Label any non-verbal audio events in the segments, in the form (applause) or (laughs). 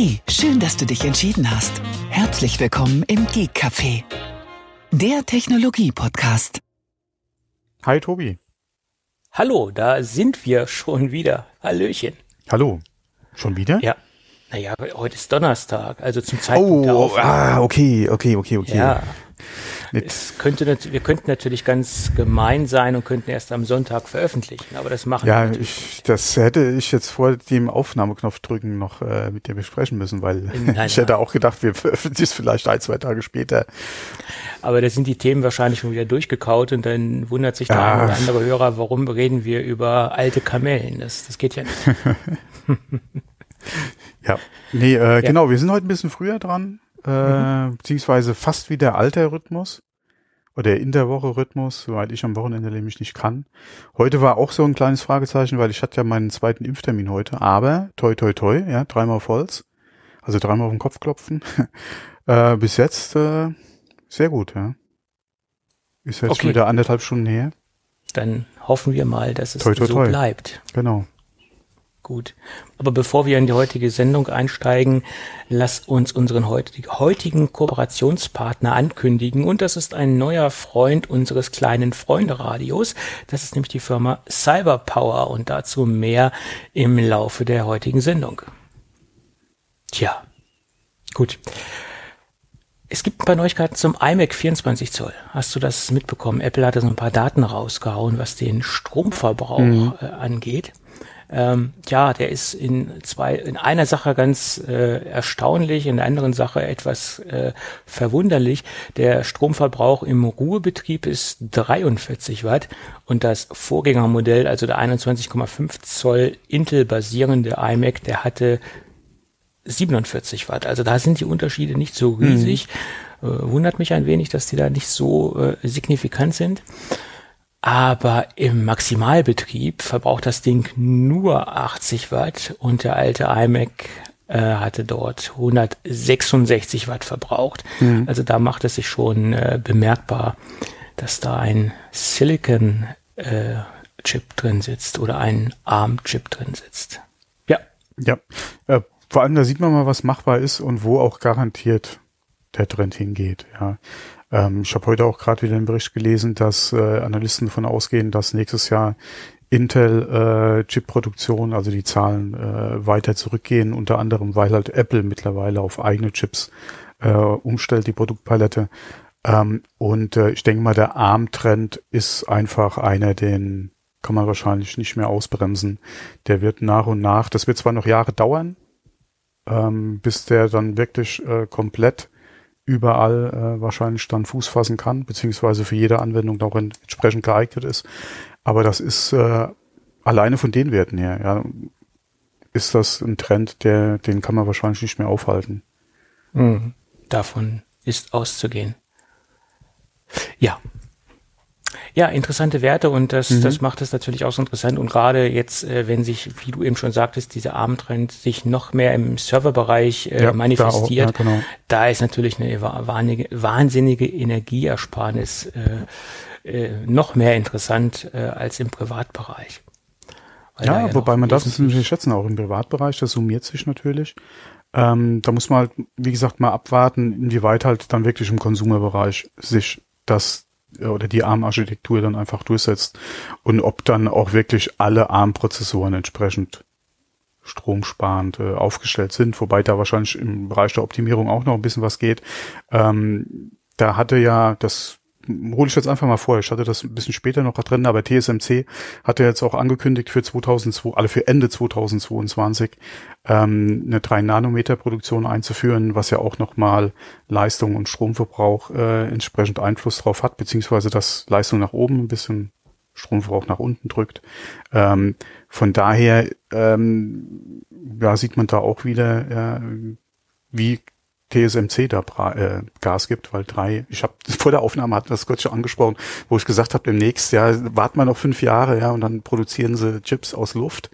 Hey, schön, dass du dich entschieden hast. Herzlich willkommen im Geek Café, der Technologie-Podcast. Hi Tobi. Hallo, da sind wir schon wieder. Hallöchen. Hallo. Schon wieder? Ja. Naja, heute ist Donnerstag, also zum Zeitpunkt der Oh, Aufnahme. ah, okay, okay, okay, okay. Ja, es könnte, wir könnten natürlich ganz gemein sein und könnten erst am Sonntag veröffentlichen, aber das machen wir ja, ich, das hätte ich jetzt vor dem Aufnahmeknopf drücken noch äh, mit dir besprechen müssen, weil Nein, (laughs) ich hätte nein. auch gedacht, wir veröffentlichen es vielleicht ein, zwei Tage später. Aber da sind die Themen wahrscheinlich schon wieder durchgekaut und dann wundert sich der Ja. eine oder andere Hörer, warum reden wir über alte Kamellen? Das, das geht ja nicht. (laughs) Ja. Nee, äh, genau, wir sind heute ein bisschen früher dran, äh, beziehungsweise fast wie der alte Rhythmus oder in der Woche Rhythmus, weil ich am Wochenende nämlich nicht kann. Heute war auch so ein kleines Fragezeichen, weil ich hatte ja meinen zweiten Impftermin heute, aber toi toi toi, ja, dreimal auf Holz, also dreimal auf den Kopf klopfen. (laughs) äh, bis jetzt äh, sehr gut, ja. Ist jetzt Okay. schon wieder anderthalb Stunden her. Dann hoffen wir mal, dass es Toi, toi, so toi. bleibt. Genau. Gut. Aber bevor wir in die heutige Sendung einsteigen, lass uns unseren heutig- heutigen Kooperationspartner ankündigen. Und das ist ein neuer Freund unseres kleinen Freunde-Radios. Das ist nämlich die Firma Cyberpower und dazu mehr im Laufe der heutigen Sendung. Tja. Gut. Es gibt ein paar Neuigkeiten zum iMac 24 Zoll. Hast du das mitbekommen? Apple hatte so ein paar Daten rausgehauen, was den Stromverbrauch äh, angeht. Ähm, ja, der ist in zwei, in einer Sache ganz äh, erstaunlich, in der anderen Sache etwas äh, verwunderlich. Der Stromverbrauch im Ruhebetrieb ist 43 Watt und das Vorgängermodell, also der 21,5 Zoll Intel-basierende iMac, der hatte 47 Watt. Also da sind die Unterschiede nicht so riesig. Äh, wundert mich ein wenig, dass die da nicht so äh, signifikant sind. Aber im Maximalbetrieb verbraucht das Ding nur 80 Watt und der alte iMac äh, hatte dort 166 Watt verbraucht. Also da macht es sich schon äh, bemerkbar, dass da ein Silicon äh, Chip drin sitzt oder ein ARM Chip drin sitzt. Ja, Ja, äh, vor allem da sieht man mal, was machbar ist und wo auch garantiert der Trend hingeht. Ja, ähm, ich habe heute auch gerade wieder einen Bericht gelesen, dass äh, Analysten davon ausgehen, dass nächstes Jahr Intel äh, also die Zahlen äh, weiter zurückgehen, unter anderem, weil halt Apple mittlerweile auf eigene Chips äh, umstellt, die Produktpalette. Ähm, und äh, ich denke mal, der ARM-Trend ist einfach einer, den kann man wahrscheinlich nicht mehr ausbremsen. Der wird nach und nach, das wird zwar noch Jahre dauern, ähm, bis der dann wirklich äh, komplett überall äh, wahrscheinlich dann Fuß fassen kann, beziehungsweise für jede Anwendung auch entsprechend geeignet ist. Aber das ist äh, alleine von den Werten her, ja, ist das ein Trend, der, den kann man wahrscheinlich nicht mehr aufhalten. davon ist auszugehen. Ja. Ja, interessante Werte und das, Mhm. das macht es natürlich auch so interessant. Und gerade jetzt, äh, wenn sich, wie du eben schon sagtest, dieser Armtrend sich noch mehr im Serverbereich äh, Ja, da manifestiert, auch, ja, genau. da ist natürlich eine wa- wahnsinnige, wahnsinnige Energieersparnis äh, äh, noch mehr interessant äh, als im Privatbereich. Da Ja, noch wobei man wesentlich- nicht schätzen, auch im Privatbereich, das summiert sich natürlich. Ähm, da muss man halt, wie gesagt, mal abwarten, inwieweit halt dann wirklich im Konsumerbereich sich das oder die ARM-Architektur dann einfach durchsetzt und ob dann auch wirklich alle ARM-Prozessoren entsprechend stromsparend äh, aufgestellt sind, wobei da wahrscheinlich im Bereich der Optimierung auch noch ein bisschen was geht. Ähm, da hatte ja, das hole ich jetzt einfach mal vor, ich hatte das ein bisschen später noch drin, aber TSMC hatte jetzt auch angekündigt für 2002, also für Ende 2022 ähm, eine 3-Nanometer-Produktion einzuführen, was ja auch nochmal Leistung und Stromverbrauch äh, entsprechend Einfluss drauf hat, beziehungsweise dass Leistung nach oben ein bisschen Stromverbrauch nach unten drückt. Ähm, von daher ähm, ja, sieht man da auch wieder, äh, wie TSMC da äh, Gas gibt, weil drei, ich habe (laughs) vor der Aufnahme hatten wir das kurz schon angesprochen, wo ich gesagt habe, demnächst, ja, warten wir noch fünf Jahre, ja, und dann produzieren sie Chips aus Luft.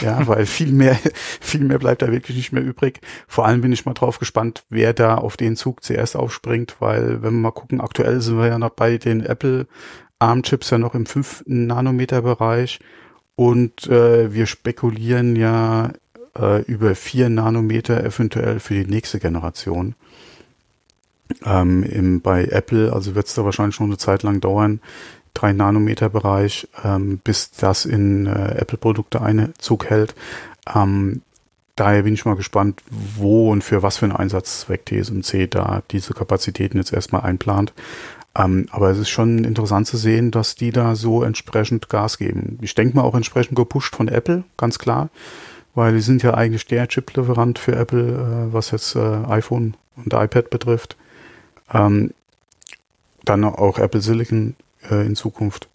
Ja, (laughs) weil viel mehr, (laughs) viel mehr bleibt da wirklich nicht mehr übrig. Vor allem bin ich mal drauf gespannt, wer da auf den Zug zuerst aufspringt, weil wenn wir mal gucken, aktuell sind wir ja noch bei den Apple ARM-Chips ja noch im 5 Nanometer Bereich und äh, wir spekulieren ja äh, über vier Nanometer eventuell für die nächste Generation. Ähm, im, bei Apple, also wird es da wahrscheinlich schon eine Zeit lang dauern, drei Nanometer Bereich, ähm, bis das in äh, Apple-Produkte Einzug hält. Ähm, daher bin ich mal gespannt, wo und für was für einen Einsatzzweck TSMC da diese Kapazitäten jetzt erstmal einplant. Ähm, aber es ist schon interessant zu sehen, dass die da so entsprechend Gas geben. Ich denke mal auch entsprechend gepusht von Apple, ganz klar, weil die sind ja eigentlich der Chip-Lieferant für Apple, äh, was jetzt äh, iPhone und iPad betrifft. Ähm, dann auch Apple Silicon äh, in Zukunft.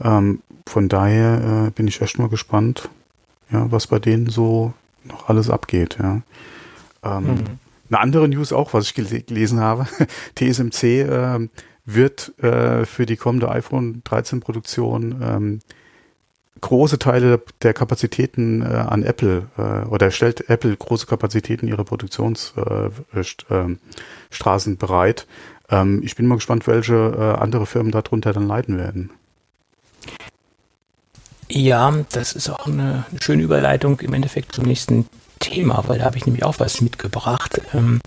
Ähm, von daher äh, bin ich echt mal gespannt, ja, was bei denen so noch alles abgeht. Ja. Ähm, mhm. Eine andere News auch, was ich gel gelesen habe, (laughs) TSMC äh, wird äh, für die kommende iPhone 13 Produktion ähm, große Teile der Kapazitäten äh, an Apple äh, oder stellt Apple große Kapazitäten ihrer Produktionsstraßen äh, bereit. Ähm, ich bin mal gespannt, welche äh, andere Firmen darunter dann leiden werden. Ja, das ist auch eine schöne Überleitung im Endeffekt zum nächsten Thema, weil da habe ich nämlich auch was mitgebracht. Ähm,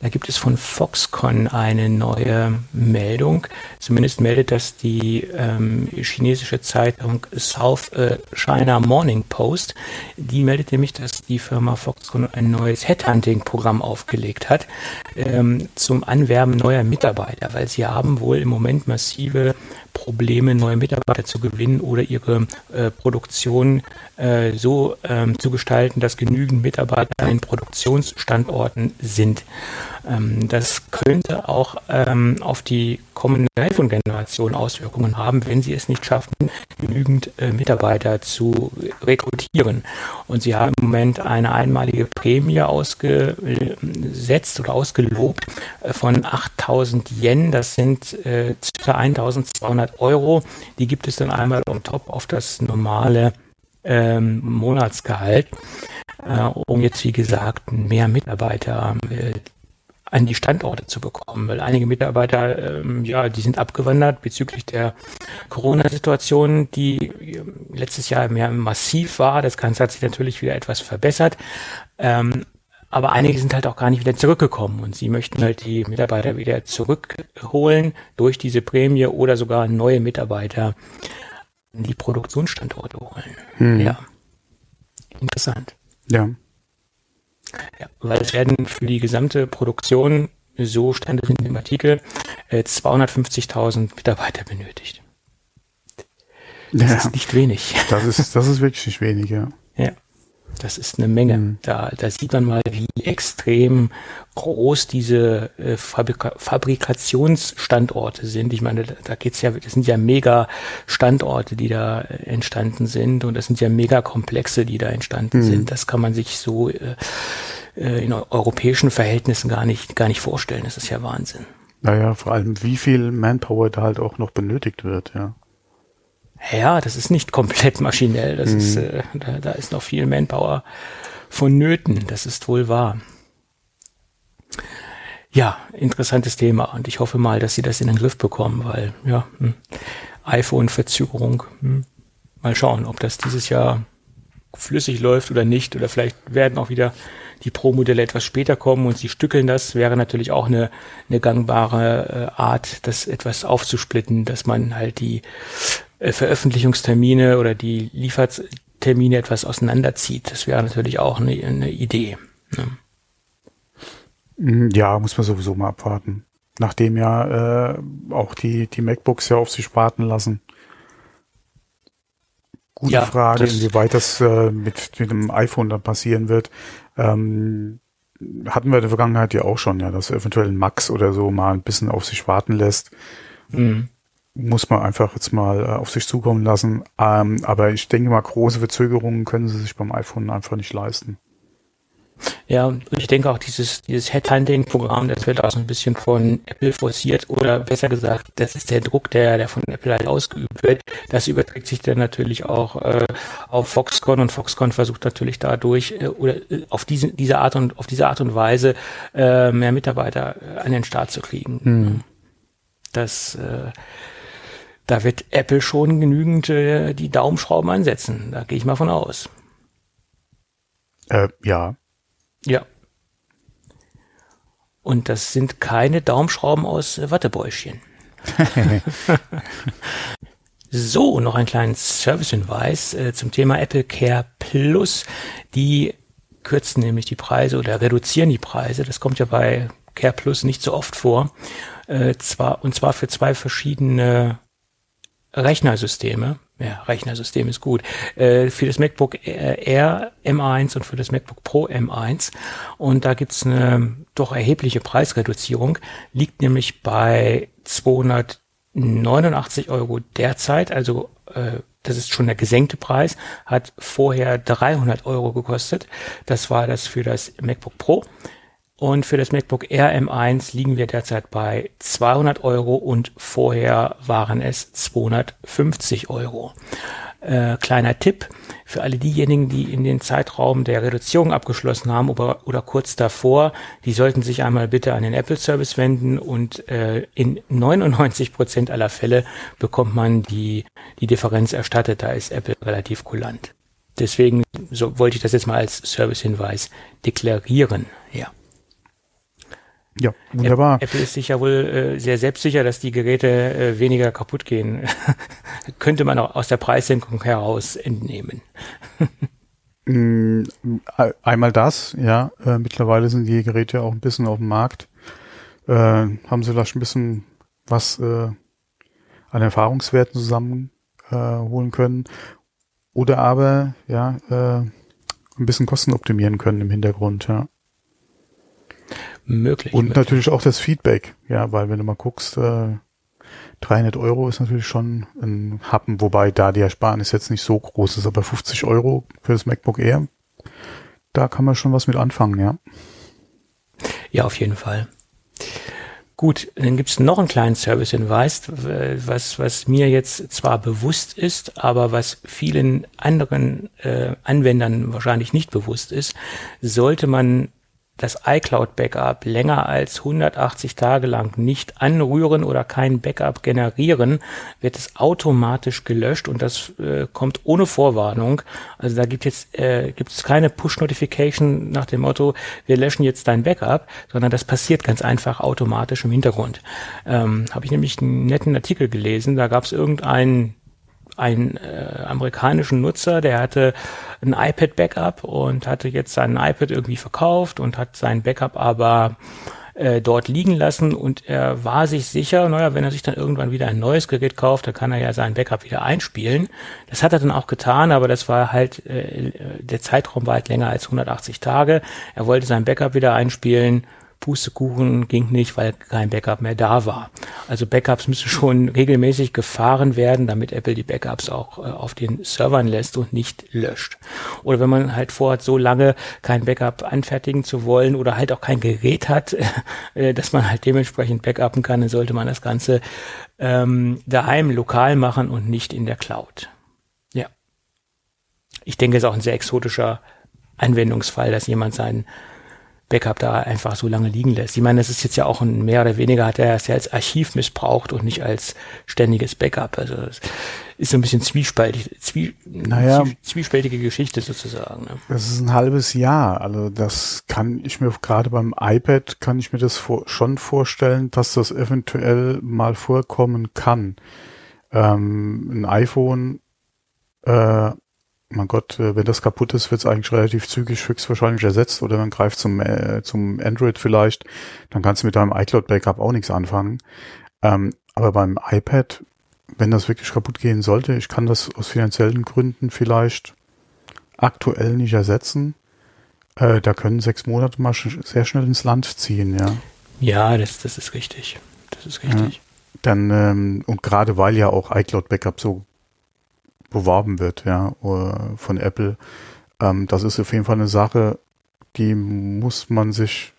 da gibt es von Foxconn eine neue Meldung. Zumindest meldet das die ähm, chinesische Zeitung South äh, China Morning Post. Die meldet nämlich, dass die Firma Foxconn ein neues Headhunting-Programm aufgelegt hat ähm, zum Anwerben neuer Mitarbeiter, weil sie haben wohl im Moment massive Probleme, neue Mitarbeiter zu gewinnen oder ihre äh, Produktion äh, so ähm, zu gestalten, dass genügend Mitarbeiter an den Produktionsstandorten sind. Ähm, das könnte auch ähm, auf die kommende iPhone-Generation Auswirkungen haben, wenn sie es nicht schaffen, genügend äh, Mitarbeiter zu rekrutieren. Und sie haben im Moment eine einmalige Prämie ausgesetzt oder ausgelobt äh, von 8000 Yen. Das sind äh, ca. 1200 Euro. Die gibt es dann einmal on top auf das normale ähm, Monatsgehalt, äh, um jetzt, wie gesagt, mehr Mitarbeiter äh, an die Standorte zu bekommen, weil einige Mitarbeiter, ähm, ja, die sind abgewandert bezüglich der Corona-Situation, die ähm, letztes Jahr mehr massiv war. Das Ganze hat sich natürlich wieder etwas verbessert. Ähm, aber einige sind halt auch gar nicht wieder zurückgekommen und sie möchten halt die Mitarbeiter wieder zurückholen durch diese Prämie oder sogar neue Mitarbeiter in die Produktionsstandorte holen. Hm. Ja. Interessant. Ja. Ja, weil es werden für die gesamte Produktion, so stand es in dem Artikel, 250.000 äh, Mitarbeiter benötigt. Das ja, ist nicht wenig. Das ist, das ist wirklich nicht wenig, ja. Das ist eine Menge. Mhm. Da, da sieht man mal, wie extrem groß diese äh, Fabrika Fabrikationsstandorte sind. Ich meine, da geht's ja, das sind ja mega Standorte, die da äh, entstanden sind und das sind ja mega Komplexe, die da entstanden mhm. sind. Das kann man sich so äh, äh, in europäischen Verhältnissen gar nicht, gar nicht vorstellen. Das ist ja Wahnsinn. Naja, vor allem wie viel Manpower da halt auch noch benötigt wird, ja. Ja, das ist nicht komplett maschinell. Das mhm. ist, äh, da, da ist noch viel Manpower vonnöten. Das ist wohl wahr. Ja, interessantes Thema und ich hoffe mal, dass sie das in den Griff bekommen, weil ja, hm, iPhone-Verzögerung. Hm, mal schauen, ob das dieses Jahr flüssig läuft oder nicht. Oder vielleicht werden auch wieder die Pro-Modelle etwas später kommen und sie stückeln das. Wäre natürlich auch eine, eine gangbare äh, Art, das etwas aufzusplitten, dass man halt die Veröffentlichungstermine oder die Liefertermine etwas auseinanderzieht. Das wäre natürlich auch eine, eine Idee. Ne? Mhm, ja, muss man sowieso mal abwarten. Nachdem ja äh, auch die, die MacBooks ja auf sich warten lassen. Gute ja, Frage, inwieweit das äh, mit, mit dem iPhone dann passieren wird. Ähm, hatten wir in der Vergangenheit ja auch schon, ja, dass eventuell ein Max oder so mal ein bisschen auf sich warten lässt. Mhm muss man einfach jetzt mal äh, auf sich zukommen lassen. Ähm, aber ich denke mal, große Verzögerungen können sie sich beim iPhone einfach nicht leisten. Ja, und ich denke auch dieses, dieses Headhunting-Programm, das wird auch so ein bisschen von Apple forciert oder besser gesagt, das ist der Druck, der, der von Apple halt ausgeübt wird. Das überträgt sich dann natürlich auch äh, auf Foxconn und Foxconn versucht natürlich dadurch äh, oder äh, auf diese, diese Art und auf diese Art und Weise äh, mehr Mitarbeiter äh, an den Start zu kriegen. Hm. Das äh, da wird Apple schon genügend äh, die Daumenschrauben ansetzen. Da gehe ich mal von aus. Äh, ja. Ja. Und das sind keine Daumenschrauben aus Wattebäuschen. (laughs) so, noch ein kleinen Servicehinweis äh, zum Thema Apple Care Plus. Die kürzen nämlich die Preise oder reduzieren die Preise. Das kommt ja bei Care Plus nicht so oft vor. Äh, zwar, und zwar für zwei verschiedene Rechnersysteme. Ja, Rechnersystem ist gut. Äh, für das MacBook Air M1 und für das MacBook Pro M1. Und da gibt's eine doch erhebliche Preisreduzierung. Liegt nämlich bei 289 Euro derzeit. Also äh, das ist schon der gesenkte Preis. Hat vorher 300 Euro gekostet. Das war das für das MacBook Pro. Und für das MacBook Air M1 liegen wir derzeit bei 200 Euro und vorher waren es 250 Euro. Äh, kleiner Tipp für alle diejenigen, die in den Zeitraum der Reduzierung abgeschlossen haben oder, oder kurz davor, die sollten sich einmal bitte an den Apple Service wenden und äh, in 99 Prozent aller Fälle bekommt man die, die Differenz erstattet. Da ist Apple relativ kulant. Deswegen so, wollte ich das jetzt mal als Servicehinweis deklarieren. Ja. Ja, wunderbar. Apple ist sich ja wohl äh, sehr selbstsicher, dass die Geräte äh, weniger kaputt gehen. (laughs) Könnte man auch aus der Preissenkung heraus entnehmen. (laughs) Mm, einmal das, ja. Äh, mittlerweile sind die Geräte auch ein bisschen auf dem Markt. Äh, haben sie vielleicht ein bisschen was äh, an Erfahrungswerten zusammenholen äh, können. Oder aber, ja, äh, ein bisschen Kosten optimieren können im Hintergrund, ja möglich. Und möglich. natürlich auch das Feedback, ja, weil wenn du mal guckst, äh, 300 Euro ist natürlich schon ein Happen, wobei da die Ersparnis jetzt nicht so groß ist, aber 50 Euro für das MacBook Air, da kann man schon was mit anfangen, ja. Ja, auf jeden Fall. Gut, dann gibt's noch einen kleinen Service-Hinweis, was, was mir jetzt zwar bewusst ist, aber was vielen anderen äh, Anwendern wahrscheinlich nicht bewusst ist. Sollte man das iCloud-Backup länger als 180 Tage lang nicht anrühren oder kein Backup generieren, wird es automatisch gelöscht und das äh, kommt ohne Vorwarnung. Also da gibt jetzt äh, es keine Push-Notification nach dem Motto, wir löschen jetzt dein Backup, sondern das passiert ganz einfach automatisch im Hintergrund. Ähm, Habe ich nämlich einen netten Artikel gelesen, da gab es irgendeinen einen äh, amerikanischen Nutzer, der hatte ein iPad-Backup und hatte jetzt sein iPad irgendwie verkauft und hat sein Backup aber äh, dort liegen lassen und er war sich sicher, naja, wenn er sich dann irgendwann wieder ein neues Gerät kauft, dann kann er ja sein Backup wieder einspielen. Das hat er dann auch getan, aber das war halt, äh, der Zeitraum war halt länger als 180 Tage. Er wollte sein Backup wieder einspielen Pustekuchen ging nicht, weil kein Backup mehr da war. Also Backups müssen schon regelmäßig gefahren werden, damit Apple die Backups auch äh, auf den Servern lässt und nicht löscht. Oder wenn man halt vorhat, so lange kein Backup anfertigen zu wollen oder halt auch kein Gerät hat, (laughs) äh, dass man halt dementsprechend backuppen kann, dann sollte man das Ganze ähm, daheim lokal machen und nicht in der Cloud. Ja. Ich denke, es ist auch ein sehr exotischer Anwendungsfall, dass jemand seinen Backup da einfach so lange liegen lässt. Ich meine, das ist jetzt ja auch ein mehr oder weniger hat er es ja als Archiv missbraucht und nicht als ständiges Backup. Also das ist so ein bisschen zwiespältig, zwie, naja, zwiespältige Geschichte sozusagen. Ne? Das ist ein halbes Jahr. Also das kann ich mir gerade beim iPad kann ich mir das vor, schon vorstellen, dass das eventuell mal vorkommen kann. Ähm, ein iPhone äh, mein Gott, äh, wenn das kaputt ist, wird es eigentlich relativ zügig höchstwahrscheinlich ersetzt oder man greift zum, äh, zum Android vielleicht, dann kannst du mit deinem iCloud-Backup auch nichts anfangen. Ähm, aber beim iPad, wenn das wirklich kaputt gehen sollte, ich kann das aus finanziellen Gründen vielleicht aktuell nicht ersetzen. Äh, da können sechs Monate mal sch sehr schnell ins Land ziehen, ja. Ja, das, das ist richtig. Das ist richtig. Ja. Dann, ähm, und gerade weil ja auch iCloud Backup so beworben wird, ja, von Apple. Ähm, das ist auf jeden Fall eine Sache, die muss man sich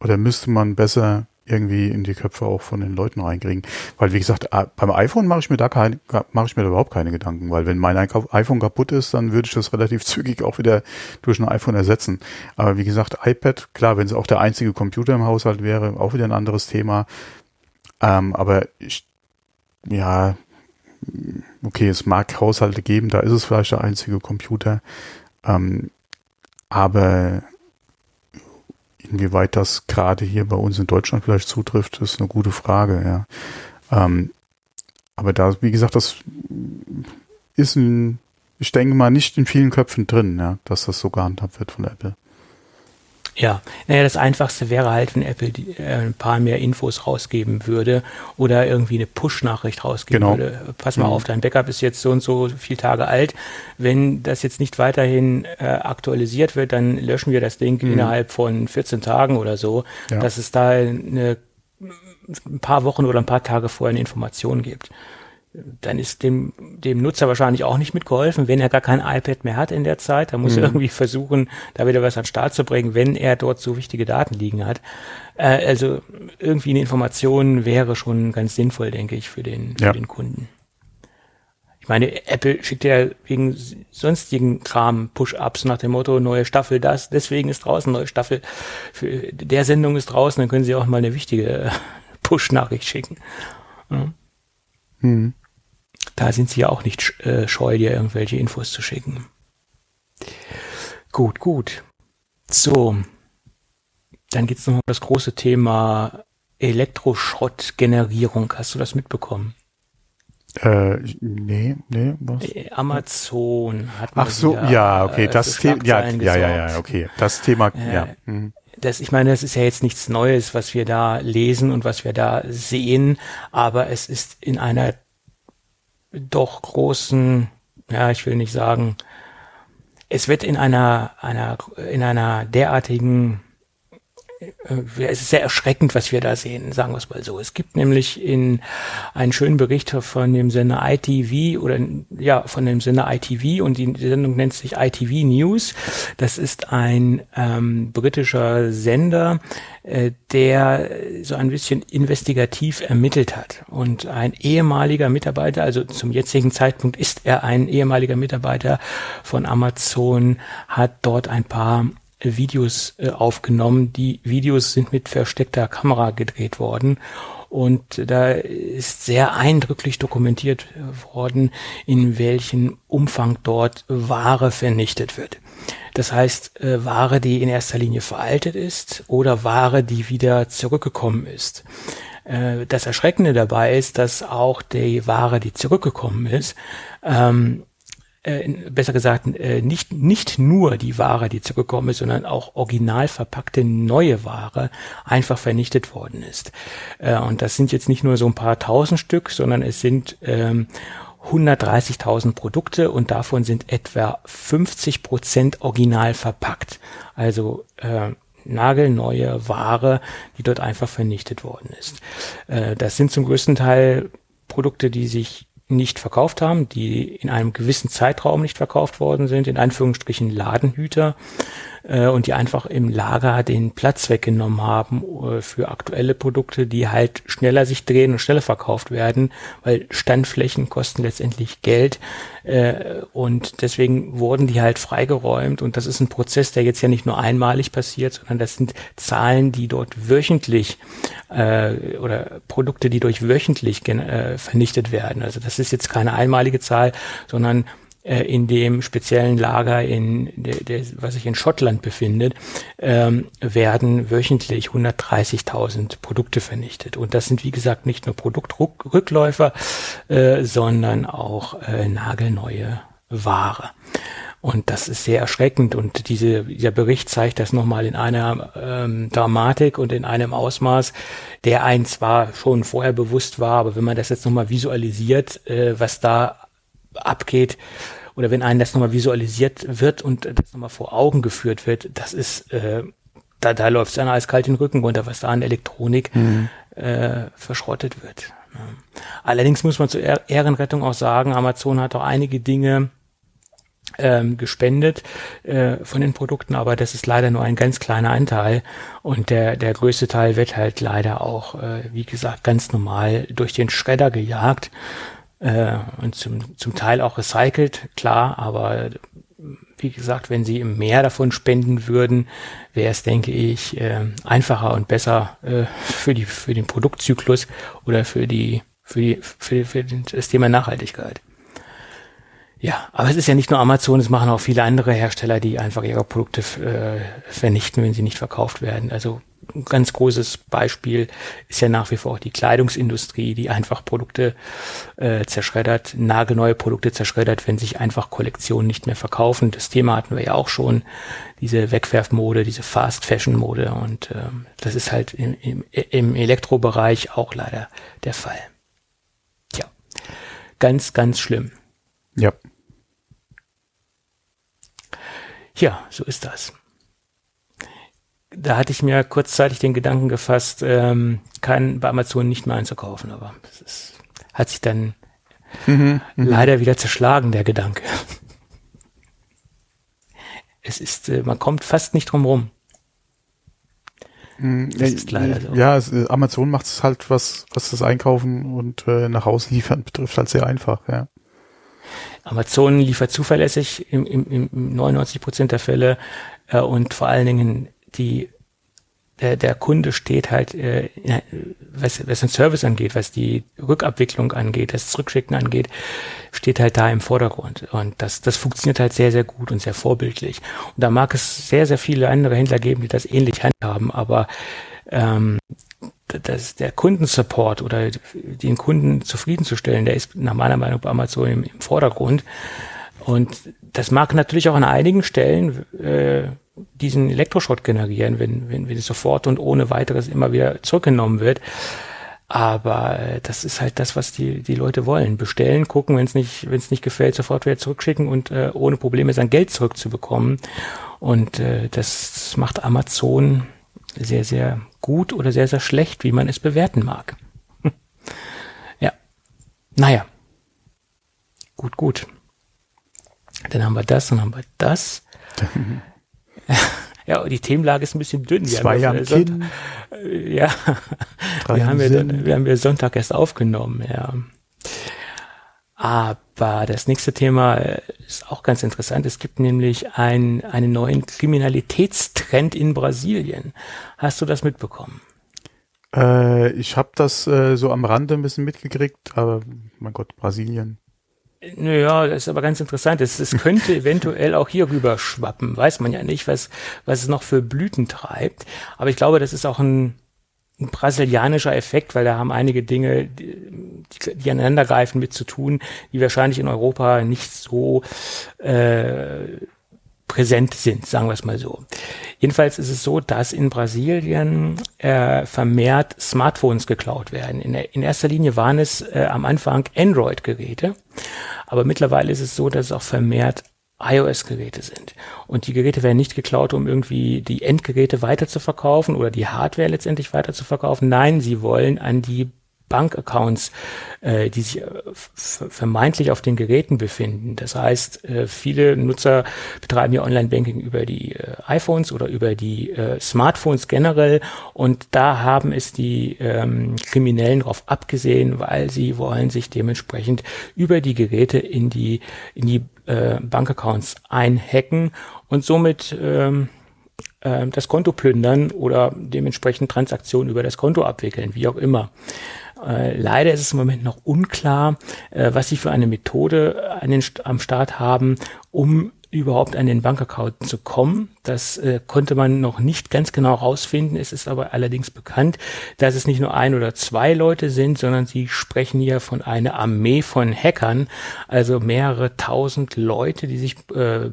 oder müsste man besser irgendwie in die Köpfe auch von den Leuten reinkriegen. Weil wie gesagt, beim iPhone mache ich mir da keine, mache ich mir da überhaupt keine Gedanken, weil wenn mein iPhone kaputt ist, dann würde ich das relativ (laughs) zügig auch wieder durch ein iPhone ersetzen. Aber wie gesagt, iPad, klar, wenn es auch der einzige Computer im Haushalt wäre, auch wieder ein anderes Thema. Ähm, aber ich, ja, okay, es mag Haushalte geben, da ist es vielleicht der einzige Computer. Ähm, aber inwieweit das gerade hier bei uns in Deutschland vielleicht zutrifft, ist eine gute Frage, ja. Ähm, aber da, wie gesagt, das ist ein, ich denke mal, nicht in vielen Köpfen drin, ja, dass das so gehandhabt wird von Apple. Ja, naja, das Einfachste wäre halt, wenn Apple die, äh, ein paar mehr Infos rausgeben würde oder irgendwie eine Push-Nachricht rausgeben genau. würde. Pass mal mhm. auf, dein Backup ist jetzt so und so viele Tage alt. Wenn das jetzt nicht weiterhin äh, aktualisiert wird, dann löschen wir das Ding mhm. innerhalb von 14 Tagen oder so, ja. dass es da eine, ein paar Wochen oder ein paar Tage vorher eine Information gibt dann ist dem, dem Nutzer wahrscheinlich auch nicht mitgeholfen, wenn er gar kein iPad mehr hat in der Zeit. Da muss mhm. er irgendwie versuchen, da wieder was an den Start zu bringen, wenn er dort so wichtige Daten liegen hat. Äh, also irgendwie eine Information wäre schon ganz sinnvoll, denke ich, für den, ja. für den Kunden. Ich meine, Apple schickt ja wegen sonstigen Kram Push-Ups nach dem Motto, neue Staffel das, deswegen ist draußen, neue Staffel für der Sendung ist draußen, dann können sie auch mal eine wichtige (laughs) Push-Nachricht schicken. Ja. Mhm da sind sie ja auch nicht äh, scheu, dir irgendwelche Infos zu schicken. Gut, gut. So. Dann geht's noch um das große Thema Elektroschrottgenerierung. Hast du das mitbekommen? Äh, nee, nee, was? Äh, Amazon hat Ach so, ja, okay, äh, das Thema, ja, ja, ja, ja, okay, das Thema, äh, ja. Mhm. Das, ich meine, das ist ja jetzt nichts Neues, was wir da lesen und was wir da sehen, aber es ist in einer doch großen, ja, ich will nicht sagen, es wird in einer, einer, in einer derartigen es ist sehr erschreckend, was wir da sehen, sagen wir es mal so. Es gibt nämlich in einen schönen Bericht von dem Sender ITV oder ja, von dem Sender ITV und die Sendung nennt sich ITV News. Das ist ein ähm, britischer Sender, äh, der so ein bisschen investigativ ermittelt hat. Und ein ehemaliger Mitarbeiter, also zum jetzigen Zeitpunkt ist er ein ehemaliger Mitarbeiter von Amazon, hat dort ein paar Videos äh, aufgenommen. Die Videos sind mit versteckter Kamera gedreht worden. Und da ist sehr eindrücklich dokumentiert worden, in welchem Umfang dort Ware vernichtet wird. Das heißt, äh, Ware, die in erster Linie veraltet ist oder Ware, die wieder zurückgekommen ist. Äh, das Erschreckende dabei ist, dass auch die Ware, die zurückgekommen ist, ähm, äh, besser gesagt, äh, nicht, nicht nur die Ware, die zurückgekommen ist, sondern auch original verpackte neue Ware einfach vernichtet worden ist. Äh, und das sind jetzt nicht nur so ein paar tausend Stück, sondern es sind ähm, 130.000 Produkte und davon sind etwa 50 Prozent original verpackt. Also äh, nagelneue Ware, die dort einfach vernichtet worden ist. Äh, das sind zum größten Teil Produkte, die sich nicht verkauft haben, die in einem gewissen Zeitraum nicht verkauft worden sind, in Anführungsstrichen Ladenhüter, äh, und die einfach im Lager den Platz weggenommen haben äh, für aktuelle Produkte, die halt schneller sich drehen und schneller verkauft werden, weil Standflächen kosten letztendlich Geld äh, und deswegen wurden die halt freigeräumt und das ist ein Prozess, der jetzt ja nicht nur einmalig passiert, sondern das sind Zahlen, die dort wöchentlich äh, oder Produkte, die durch wöchentlich äh, vernichtet werden. Also das ist jetzt keine einmalige Zahl, sondern in dem speziellen Lager, in der, der, was sich in Schottland befindet, ähm, werden wöchentlich 130.000 Produkte vernichtet. Und das sind, wie gesagt, nicht nur Produktrückläufer, äh, sondern auch äh, nagelneue Ware. Und das ist sehr erschreckend. Und diese, dieser Bericht zeigt das nochmal in einer ähm, Dramatik und in einem Ausmaß, der einen zwar schon vorher bewusst war, aber wenn man das jetzt nochmal visualisiert, äh, was da abgeht oder wenn einem das nochmal visualisiert wird und das nochmal vor Augen geführt wird, das ist, äh, da, da läuft es dann eiskalt den Rücken runter, was da an Elektronik mhm. äh, verschrottet wird. Ja. Allerdings muss man zur Ehrenrettung auch sagen, Amazon hat auch einige Dinge ähm, gespendet äh, von den Produkten, aber das ist leider nur ein ganz kleiner Anteil und der der größte Teil wird halt leider auch, äh, wie gesagt, ganz normal durch den Schredder gejagt äh, und zum, zum Teil auch recycelt, klar, aber wie gesagt, wenn sie mehr davon spenden würden, wäre es, denke ich, äh, einfacher und besser äh, für die für den Produktzyklus oder für die für die für, für das Thema Nachhaltigkeit. Ja, aber es ist ja nicht nur Amazon, es machen auch viele andere Hersteller, die einfach ihre Produkte äh, vernichten, wenn sie nicht verkauft werden. Also ganz großes Beispiel ist ja nach wie vor auch die Kleidungsindustrie, die einfach Produkte äh, zerschreddert, nagelneue Produkte zerschreddert, wenn sich einfach Kollektionen nicht mehr verkaufen. Das Thema hatten wir ja auch schon, diese Wegwerfmode, diese Fast Fashion Mode und ähm, das ist halt im, im, im Elektrobereich auch leider der Fall. Tja, ganz, ganz schlimm. Ja. Ja, so ist das da hatte ich mir kurzzeitig den Gedanken gefasst, ähm, kein bei Amazon nicht mehr einzukaufen, aber es ist, hat sich dann mhm, mhm, leider wieder zerschlagen, der Gedanke. Es ist, äh, man kommt fast nicht drum rum. Mhm, das ist leider so. Ja, es, äh, Amazon macht es halt, was, was das Einkaufen und äh, nach Hause liefern (laughs) betrifft, halt sehr einfach, ja. Amazon liefert zuverlässig im, im, im 99 Prozent der Fälle äh, und vor allen Dingen die der, der Kunde steht halt, äh, was, was den Service angeht, was die Rückabwicklung angeht, das Zurückschicken angeht, steht halt da im Vordergrund. Und das, das funktioniert halt sehr, sehr gut und sehr vorbildlich. Und da mag es sehr, sehr viele andere Händler geben, die das ähnlich handhaben, aber ähm, das, der Kundensupport oder den Kunden zufriedenzustellen, der ist nach meiner Meinung bei Amazon im, im Vordergrund. Und das mag natürlich auch an einigen Stellen äh, diesen Elektroschrott generieren, wenn, wenn, wenn es sofort und ohne weiteres immer wieder zurückgenommen wird. Aber das ist halt das, was die, die Leute wollen. Bestellen, gucken, wenn es nicht, wenn es nicht gefällt, sofort wieder zurückschicken und äh, ohne Probleme sein Geld zurückzubekommen. Und äh, das macht Amazon sehr, sehr gut oder sehr, sehr schlecht, wie man es bewerten mag. (laughs) ja. Naja. Gut, gut. Dann haben wir das, dann haben wir das. (laughs) (laughs) Ja, die Themenlage ist ein bisschen dünn. Wir Zwei am Kinn. Ja, (laughs) wir haben ja, wir haben ja Sonntag erst aufgenommen, ja. Aber das nächste Thema ist auch ganz interessant. Es gibt nämlich ein, einen neuen Kriminalitätstrend in Brasilien. Hast du das mitbekommen? Äh, ich habe das äh, so am Rande ein bisschen mitgekriegt, aber mein Gott, Brasilien. Naja, das ist aber ganz interessant. Es, es könnte (laughs) eventuell auch hier rüber schwappen. Weiß man ja nicht, was, was es noch für Blüten treibt. Aber ich glaube, das ist auch ein, ein brasilianischer Effekt, weil da haben einige Dinge, die, die aneinandergreifen mit zu tun, die wahrscheinlich in Europa nicht so äh, präsent sind, sagen wir es mal so. Jedenfalls ist es so, dass in Brasilien äh, vermehrt Smartphones geklaut werden. In, in erster Linie waren es äh, am Anfang Android-Geräte, aber mittlerweile ist es so, dass es auch vermehrt iOS-Geräte sind. Und die Geräte werden nicht geklaut, um irgendwie die Endgeräte weiter zu verkaufen oder die Hardware letztendlich weiter zu verkaufen. Nein, sie wollen an die Bankaccounts, äh, die sich äh, vermeintlich auf den Geräten befinden. Das heißt, äh, viele Nutzer betreiben ja Online-Banking über die äh, iPhones oder über die äh, Smartphones generell und da haben es die ähm, Kriminellen darauf abgesehen, weil sie wollen sich dementsprechend über die Geräte in die in die äh, Bankaccounts einhacken und somit ähm, äh, das Konto plündern oder dementsprechend Transaktionen über das Konto abwickeln, wie auch immer. Äh, leider ist es im Moment noch unklar, äh, was sie für eine Methode an den, am Start haben, um überhaupt an den Bankaccount zu kommen. Das äh, konnte man noch nicht ganz genau rausfinden. Es ist aber allerdings bekannt, dass es nicht nur ein oder zwei Leute sind, sondern sie sprechen hier von einer Armee von Hackern, also mehrere tausend Leute, die sich äh,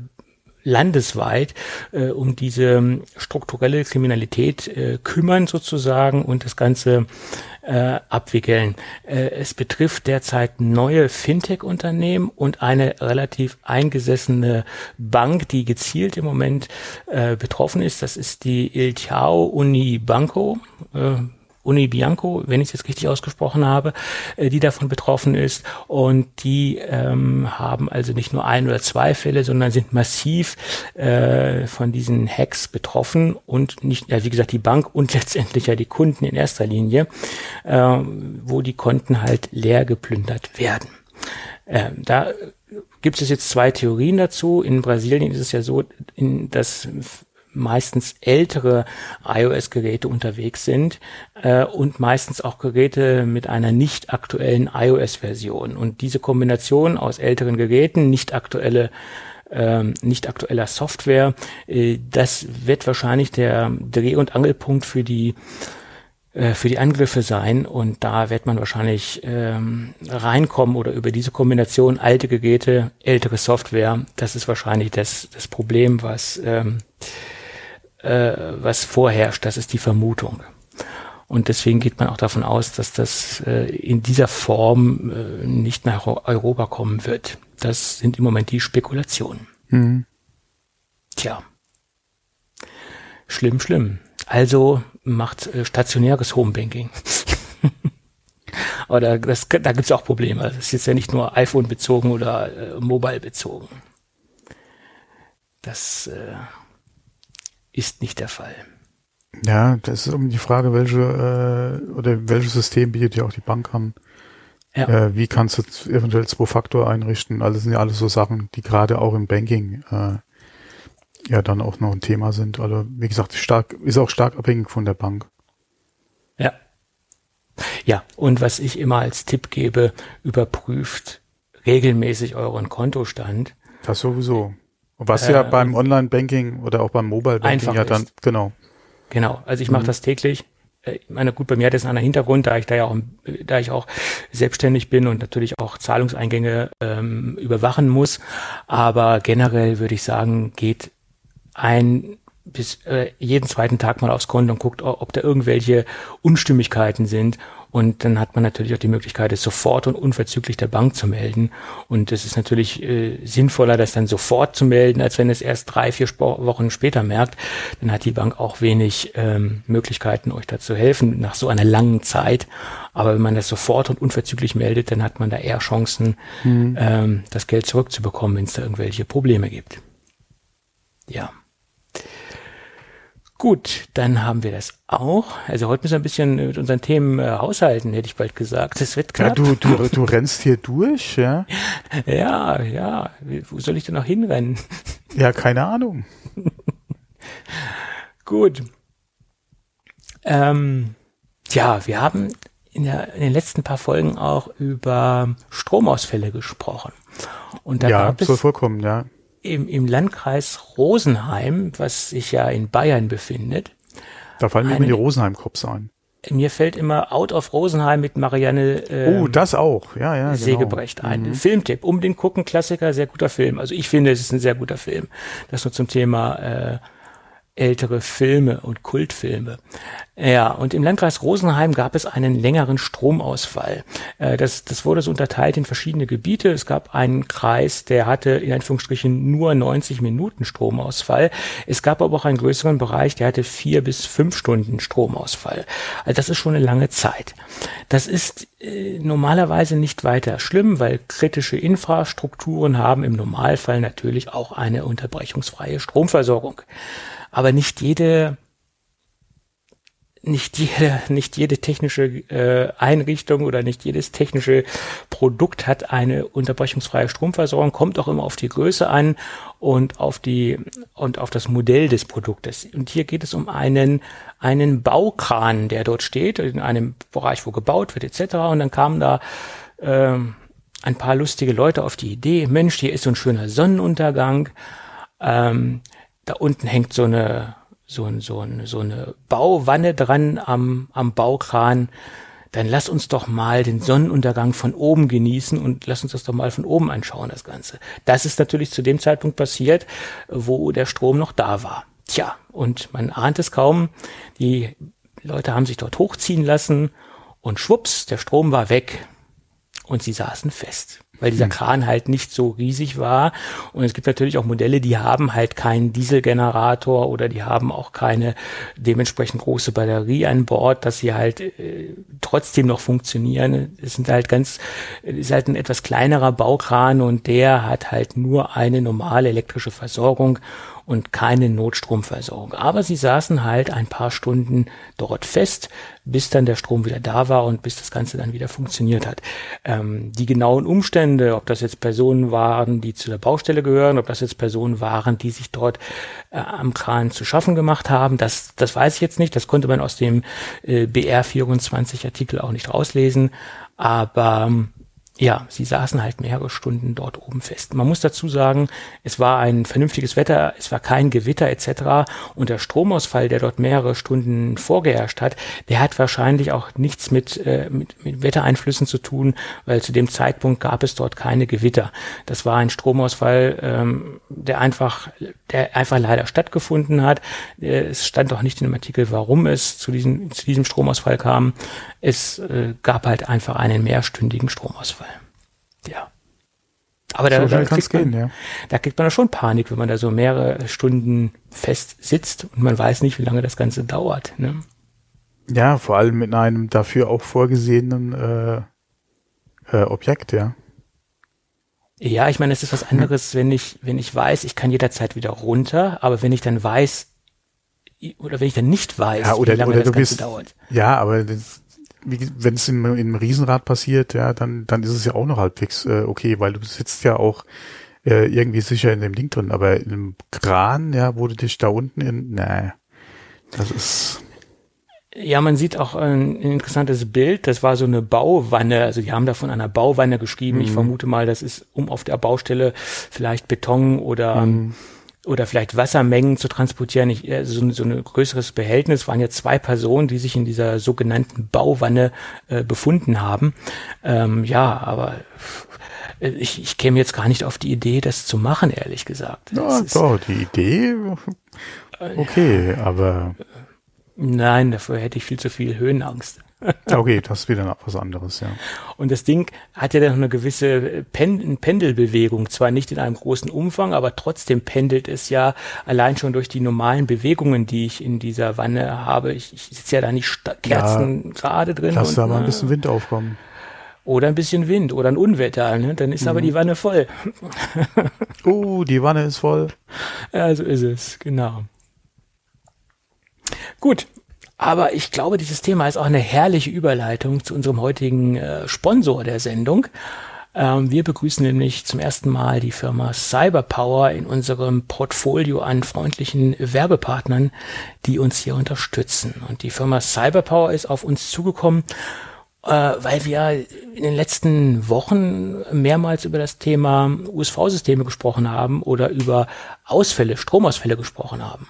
landesweit äh, um diese ähm, strukturelle Kriminalität äh, kümmern sozusagen und das Ganze äh, abwickeln. Äh, es betrifft derzeit neue Fintech-Unternehmen und eine relativ eingesessene Bank, die gezielt im Moment äh, betroffen ist. Das ist die Iltiao Uni Banco. Äh, Uni Bianco, wenn ich es jetzt richtig ausgesprochen habe, äh, die davon betroffen ist. Und die ähm, haben also nicht nur ein oder zwei Fälle, sondern sind massiv äh, von diesen Hacks betroffen und nicht, ja, wie gesagt, die Bank und (laughs) letztendlich ja die Kunden in erster Linie, äh, wo die Konten halt leer geplündert werden. Ähm, da gibt es jetzt zwei Theorien dazu. In Brasilien ist es ja so, in, dass meistens ältere iOS-Geräte unterwegs sind äh, und meistens auch Geräte mit einer nicht aktuellen iOS-Version. Und diese Kombination aus älteren Geräten, nicht aktuelle ähm, nicht aktueller Software, äh, das wird wahrscheinlich der Dreh- und Angelpunkt für die äh, für die Angriffe sein und da wird man wahrscheinlich ähm, reinkommen oder über diese Kombination alte Geräte, ältere Software, das ist wahrscheinlich das, das Problem, was, ähm, äh, was vorherrscht, das ist die Vermutung. Und deswegen geht man auch davon aus, dass das äh, in dieser Form äh, nicht nach Europa kommen wird. Das sind im Moment die Spekulationen. Mhm. Tja. Schlimm, schlimm. Also macht äh, stationäres Homebanking. (laughs) Aber da, das, da gibt's auch Probleme. Das ist jetzt ja nicht nur iPhone bezogen oder äh, Mobile bezogen. Das äh, ist nicht der Fall. Ja, das ist um die Frage, welche äh, oder welches System bietet ja auch die Bank an. Ja. Äh, wie kannst du eventuell Zwei-Faktor einrichten? Also das sind ja alles so Sachen, die gerade auch im Banking äh, ja dann auch noch ein Thema sind. Also wie gesagt, stark, ist auch stark abhängig von der Bank. Ja. Ja, und was ich immer als Tipp gebe, überprüft regelmäßig euren Kontostand. Das sowieso. Was äh, ja beim Online-Banking oder auch beim Mobile-Banking ja dann, ist. genau. Genau, also ich mache mhm. das täglich. Äh, ich meine, gut, bei mir hat das einen Hintergrund, da ich da ja auch, da ich auch selbstständig bin und natürlich auch Zahlungseingänge ähm, überwachen muss. Aber generell würde ich sagen, geht ein bis äh, jeden zweiten Tag mal aufs Konto und guckt, ob da irgendwelche Unstimmigkeiten sind. Und dann hat man natürlich auch die Möglichkeit, es sofort und unverzüglich der Bank zu melden. Und es ist natürlich äh, sinnvoller, das dann sofort zu melden, als wenn es erst drei, vier Sp Wochen später merkt. Dann hat die Bank auch wenig ähm, Möglichkeiten, euch da zu helfen nach so einer langen Zeit. Aber wenn man das sofort und unverzüglich meldet, dann hat man da eher Chancen, mhm. ähm, das Geld zurückzubekommen, wenn es da irgendwelche Probleme gibt. Ja. Gut, dann haben wir das auch. Also heute müssen wir ein bisschen mit unseren Themen äh, haushalten, hätte ich bald gesagt. Das wird knapp. Ja, du, du, du rennst hier durch, ja? (laughs) Ja, ja. Wo soll ich denn noch hinrennen? (laughs) Ja, keine Ahnung. (laughs) Gut. Ähm, ja, wir haben in, der, in den letzten paar Folgen auch über Stromausfälle gesprochen. Und da ja, gab es, soll vorkommen, ja im, im Landkreis Rosenheim, was sich ja in Bayern befindet. Da fallen mir immer die Rosenheim-Cops ein. Mir fällt immer Out of Rosenheim mit Marianne ähm, Oh, das auch. Ja, ja, genau. Sägebrecht ein. Mhm. Filmtipp, um den gucken, Klassiker, sehr guter Film. Also ich finde, es ist ein sehr guter Film. Das nur zum Thema äh, ältere Filme und Kultfilme. Ja, und im Landkreis Rosenheim gab es einen längeren Stromausfall. Äh, das, das wurde so unterteilt in verschiedene Gebiete. Es gab einen Kreis, der hatte in Anführungsstrichen nur 90 Minuten Stromausfall. Es gab aber auch einen größeren Bereich, der hatte vier bis fünf Stunden Stromausfall. Also das ist schon eine lange Zeit. Das ist äh, normalerweise nicht weiter schlimm, weil kritische Infrastrukturen haben im Normalfall natürlich auch eine unterbrechungsfreie Stromversorgung. Aber nicht jede nicht jede, nicht jede technische äh, Einrichtung oder nicht jedes technische Produkt hat eine unterbrechungsfreie Stromversorgung, kommt auch immer auf die Größe an und auf die und auf das Modell des Produktes. Und hier geht es um einen einen Baukran, der dort steht in einem Bereich, wo gebaut wird etc. Und dann kamen da äh, ein paar lustige Leute auf die Idee: Mensch, hier ist so ein schöner Sonnenuntergang. Ähm, da unten hängt so eine, so, ein, so, ein, so eine Bauwanne dran am, am Baukran. Dann lass uns doch mal den Sonnenuntergang von oben genießen und lass uns das doch mal von oben anschauen, das Ganze. Das ist natürlich zu dem Zeitpunkt passiert, wo der Strom noch da war. Tja, und man ahnt es kaum. Die Leute haben sich dort hochziehen lassen und schwupps, der Strom war weg und sie saßen fest weil dieser hm. Kran halt nicht so riesig war. Und es gibt natürlich auch Modelle, die haben halt keinen Dieselgenerator oder die haben auch keine dementsprechend große Batterie an Bord, dass sie halt äh, trotzdem noch funktionieren. Es sind halt ganz, es ist halt ein etwas kleinerer Baukran und der hat halt nur eine normale elektrische Versorgung und keine Notstromversorgung. Aber sie saßen halt ein paar Stunden dort fest, bis dann der Strom wieder da war und bis das Ganze dann wieder funktioniert hat. Ähm, die genauen Umstände, ob das jetzt Personen waren, die zu der Baustelle gehören, ob das jetzt Personen waren, die sich dort äh, am Kran zu schaffen gemacht haben, das, das weiß ich jetzt nicht. Das konnte man aus dem äh, BR24 Artikel auch nicht rauslesen. Aber ähm, ja, sie saßen halt mehrere Stunden dort oben fest. Man muss dazu sagen, es war ein vernünftiges Wetter, es war kein Gewitter etc. Und der Stromausfall, der dort mehrere Stunden vorgeherrscht hat, der hat wahrscheinlich auch nichts mit, äh, mit, mit Wettereinflüssen zu tun, weil zu dem Zeitpunkt gab es dort keine Gewitter. Das war ein Stromausfall, ähm, der einfach, der einfach leider stattgefunden hat. Äh, es stand auch nicht in dem Artikel, warum es zu diesem, zu diesem Stromausfall kam. Es äh, gab halt einfach einen mehrstündigen Stromausfall. Ja. Aber da, so da, kriegt man, gehen, ja. da kriegt man schon Panik, wenn man da so mehrere Stunden fest sitzt und man weiß nicht, wie lange das Ganze dauert. Ne? Ja, vor allem mit einem dafür auch vorgesehenen äh, äh, Objekt, ja. Ja, ich meine, es ist was anderes, wenn ich, wenn ich weiß, ich kann jederzeit wieder runter, aber wenn ich dann weiß, oder wenn ich dann nicht weiß, ja, oder, wie lange oder das Ganze bist, dauert. Ja, aber das, wenn es im, im Riesenrad passiert, ja, dann, dann ist es ja auch noch halbwegs äh, okay, weil du sitzt ja auch äh, irgendwie sicher in dem Ding drin, aber in einem Kran, ja, wo du dich da unten in, nee, das ist ja, man sieht auch ein, interessantes Bild. Das war so eine Bauwanne. Also die haben da von einer Bauwanne geschrieben. Mhm. Ich vermute mal, das ist um auf der Baustelle vielleicht Beton oder mhm. Oder vielleicht Wassermengen zu transportieren. Ich, also so, so ein größeres Behältnis waren ja zwei Personen, die sich in dieser sogenannten Bauwanne äh, befunden haben. Ähm, ja, aber äh, ich, ich käme jetzt gar nicht auf die Idee, das zu machen, ehrlich gesagt. Ja, doch, die Idee, okay, aber Nein, dafür hätte ich viel zu viel Höhenangst. Okay, das ist wieder noch was anderes, ja. Und das Ding hat ja dann eine gewisse Pen Pendelbewegung, zwar nicht in einem großen Umfang, aber trotzdem pendelt es ja allein schon durch die normalen Bewegungen, die ich in dieser Wanne habe. Ich, ich sitze ja da nicht Kerzen ja, gerade drin. Lass da mal ein bisschen Wind aufkommen. Oder ein bisschen Wind oder ein Unwetter, ne? dann ist mhm. aber die Wanne voll. oh, (laughs) die Wanne ist voll. Ja, so ist es, genau. Gut, aber ich glaube, dieses Thema ist auch eine herrliche Überleitung zu unserem heutigen äh, Sponsor der Sendung. Ähm, wir begrüßen nämlich zum ersten Mal die Firma Cyberpower in unserem Portfolio an freundlichen Werbepartnern, die uns hier unterstützen. Und die Firma Cyberpower ist auf uns zugekommen, äh, weil wir in den letzten Wochen mehrmals über das Thema USV-Systeme gesprochen haben oder über Ausfälle, Stromausfälle gesprochen haben.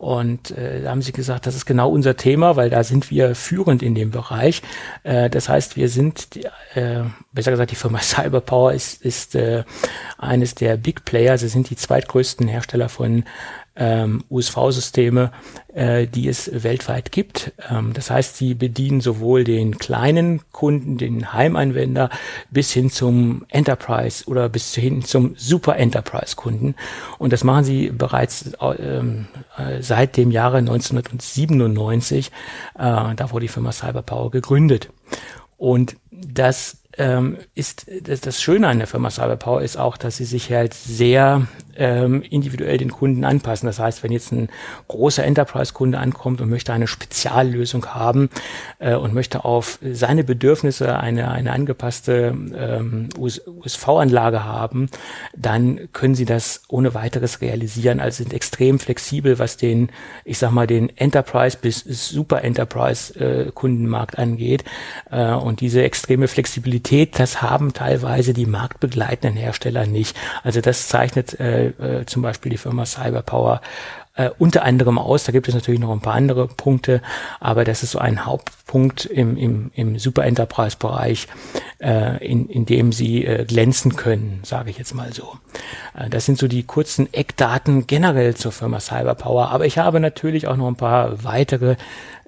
Und äh, da haben sie gesagt, das ist genau unser Thema, weil da sind wir führend in dem Bereich. Äh, das heißt, wir sind, äh, besser gesagt, die Firma (laughs) Cyberpower ist, ist äh, eines der Big Player. Sie sind die zweitgrößten Hersteller von ähm, USV-Systeme, äh, die es weltweit gibt. Ähm, das heißt, sie bedienen sowohl den kleinen Kunden, den Heimanwender, bis hin zum Enterprise oder bis hin zum Super Enterprise-Kunden. Und das machen sie bereits ähm, äh, seit dem Jahre 1997. Äh, da wurde die Firma Cyberpower gegründet. Und das ähm, ist das, das Schöne an der Firma Cyberpower ist auch, dass sie sich halt sehr ähm, individuell den Kunden anpassen. Das heißt, wenn jetzt ein großer Enterprise-Kunde ankommt und möchte eine Speziallösung haben äh, und möchte auf seine Bedürfnisse eine, eine angepasste ähm, USV-Anlage haben, dann können sie das ohne weiteres realisieren. Also sind extrem flexibel, was den, ich sag mal, den Enterprise bis Super Enterprise-Kundenmarkt äh, angeht. Äh, und diese extreme Flexibilität, das haben teilweise die marktbegleitenden Hersteller nicht. Also das zeichnet äh, äh, zum Beispiel die Firma Cyberpower äh, unter anderem aus. Da gibt es natürlich noch ein paar andere Punkte, aber das ist so ein Hauptpunkt im, im, im Super Enterprise Bereich, äh, in, in dem sie äh, glänzen können, sage ich jetzt mal so. Äh, das sind so die kurzen Eckdaten generell zur Firma Cyberpower, aber ich habe natürlich auch noch ein paar weitere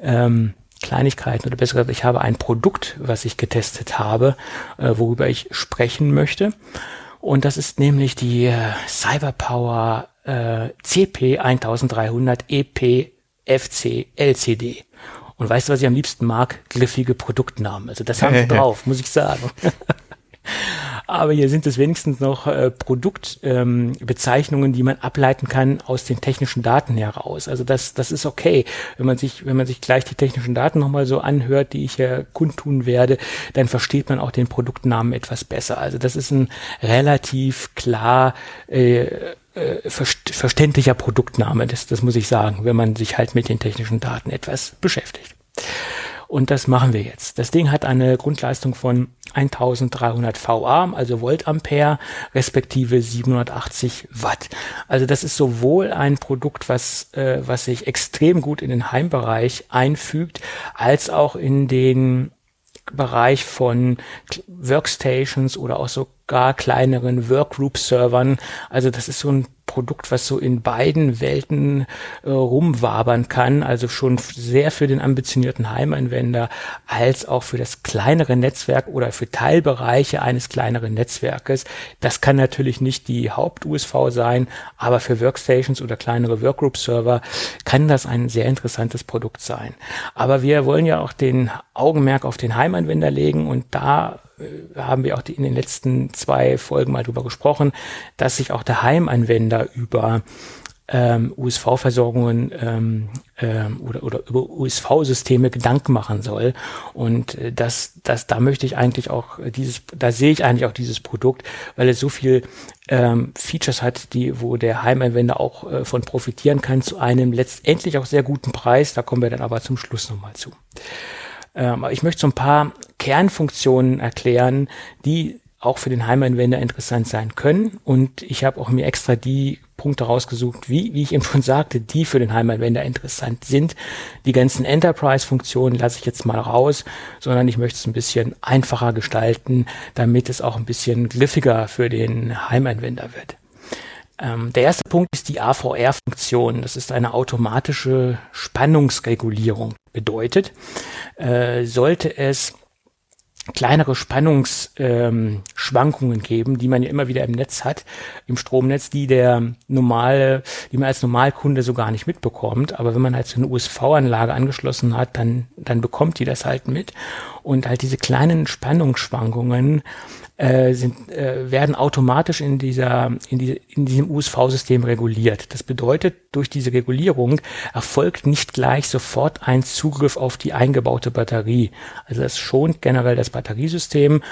ähm, Kleinigkeiten oder besser gesagt, ich habe ein Produkt, was ich getestet habe, äh, worüber ich sprechen möchte. Und das ist nämlich die äh, Cyberpower äh, CP 1300 EP FC LCD. Und weißt du, was ich am liebsten mag? Griffige Produktnamen. Also das haben sie (laughs) drauf, muss ich sagen. (laughs) Aber hier sind es wenigstens noch äh, Produktbezeichnungen, ähm, die man ableiten kann aus den technischen Daten heraus. Also das, das ist okay. Wenn man sich, wenn man sich gleich die technischen Daten nochmal so anhört, die ich hier kundtun werde, dann versteht man auch den Produktnamen etwas besser. Also das ist ein relativ klar äh, äh, verständlicher Produktname, das, das muss ich sagen, wenn man sich halt mit den technischen Daten etwas beschäftigt. Und das machen wir jetzt. Das Ding hat eine Grundleistung von 1300 VA, also Voltampere, respektive 780 Watt. Also das ist sowohl ein Produkt, was, äh, was sich extrem gut in den Heimbereich einfügt, als auch in den Bereich von Workstations oder auch sogar kleineren Workgroup-Servern. Also das ist so ein Produkt, was so in beiden Welten äh, rumwabern kann, also schon sehr für den ambitionierten Heimanwender als auch für das kleinere Netzwerk oder für Teilbereiche eines kleineren Netzwerkes. Das kann natürlich nicht die Haupt-USV sein, aber für Workstations oder kleinere Workgroup-Server kann das ein sehr interessantes Produkt sein. Aber wir wollen ja auch den Augenmerk auf den Heimanwender legen und da äh, haben wir auch die, in den letzten zwei Folgen mal drüber gesprochen, dass sich auch der Heimanwender über ähm, USV-Versorgungen ähm, ähm, oder, oder über USV-Systeme Gedanken machen soll. Und äh, das, das, da möchte ich eigentlich auch dieses, da sehe ich eigentlich auch dieses Produkt, weil es so viel ähm, Features hat, die, wo der Heimanwender auch äh, von profitieren kann, zu einem letztendlich auch sehr guten Preis. Da kommen wir dann aber zum Schluss nochmal zu. Ähm, ich möchte so ein paar Kernfunktionen erklären, die auch für den Heimanwender interessant sein können. Und ich habe auch mir extra die Punkte rausgesucht, wie, wie ich eben schon sagte, die für den Heimanwender interessant sind. Die ganzen Enterprise-Funktionen lasse ich jetzt mal raus, sondern ich möchte es ein bisschen einfacher gestalten, damit es auch ein bisschen griffiger für den Heimanwender wird. Ähm, der erste Punkt ist die AVR-Funktion. Das ist eine automatische Spannungsregulierung. Bedeutet, äh, sollte es kleinere Spannungsschwankungen ähm, geben, die man ja immer wieder im Netz hat, im Stromnetz, die der normale, die man als Normalkunde so gar nicht mitbekommt. Aber wenn man halt so eine USV-Anlage angeschlossen hat, dann, dann bekommt die das halt mit. Und halt diese kleinen Spannungsschwankungen äh, sind, äh, werden automatisch in dieser in, die, in diesem USV-System reguliert. Das bedeutet, durch diese Regulierung erfolgt nicht gleich sofort ein Zugriff auf die eingebaute Batterie. Also das schont generell das Batteriesystem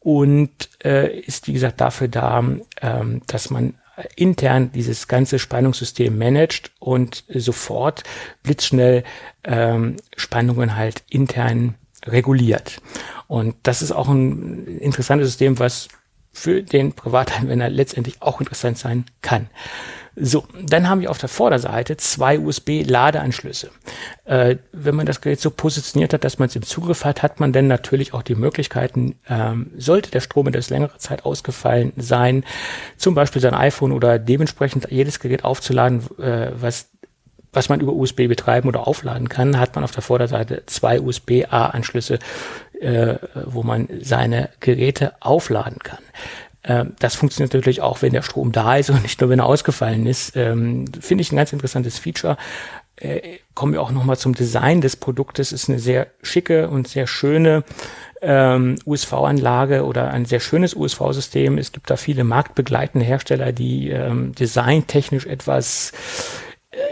und äh, ist wie gesagt dafür da, ähm, dass man intern dieses ganze Spannungssystem managt und sofort blitzschnell ähm, Spannungen halt intern reguliert. Und das ist auch ein interessantes System, was für den Privatanwender letztendlich auch interessant sein kann. So, dann haben wir auf der Vorderseite zwei USB-Ladeanschlüsse. Äh, wenn man das Gerät so positioniert hat, dass man es im Zugriff hat, hat man dann natürlich auch die Möglichkeiten, ähm, sollte der Strom in der längere Zeit ausgefallen sein, zum Beispiel sein iPhone oder dementsprechend jedes Gerät aufzuladen, äh, was was man über USB betreiben oder aufladen kann, hat man auf der Vorderseite zwei USB-A-Anschlüsse, äh, wo man seine Geräte aufladen kann. Ähm, das funktioniert natürlich auch, wenn der Strom da ist und nicht nur, wenn er ausgefallen ist. Ähm, Finde ich ein ganz interessantes Feature. Äh, kommen wir auch nochmal zum Design des Produktes. Ist eine sehr schicke und sehr schöne ähm, USV-Anlage oder ein sehr schönes USV-System. Es gibt da viele marktbegleitende Hersteller, die ähm, designtechnisch etwas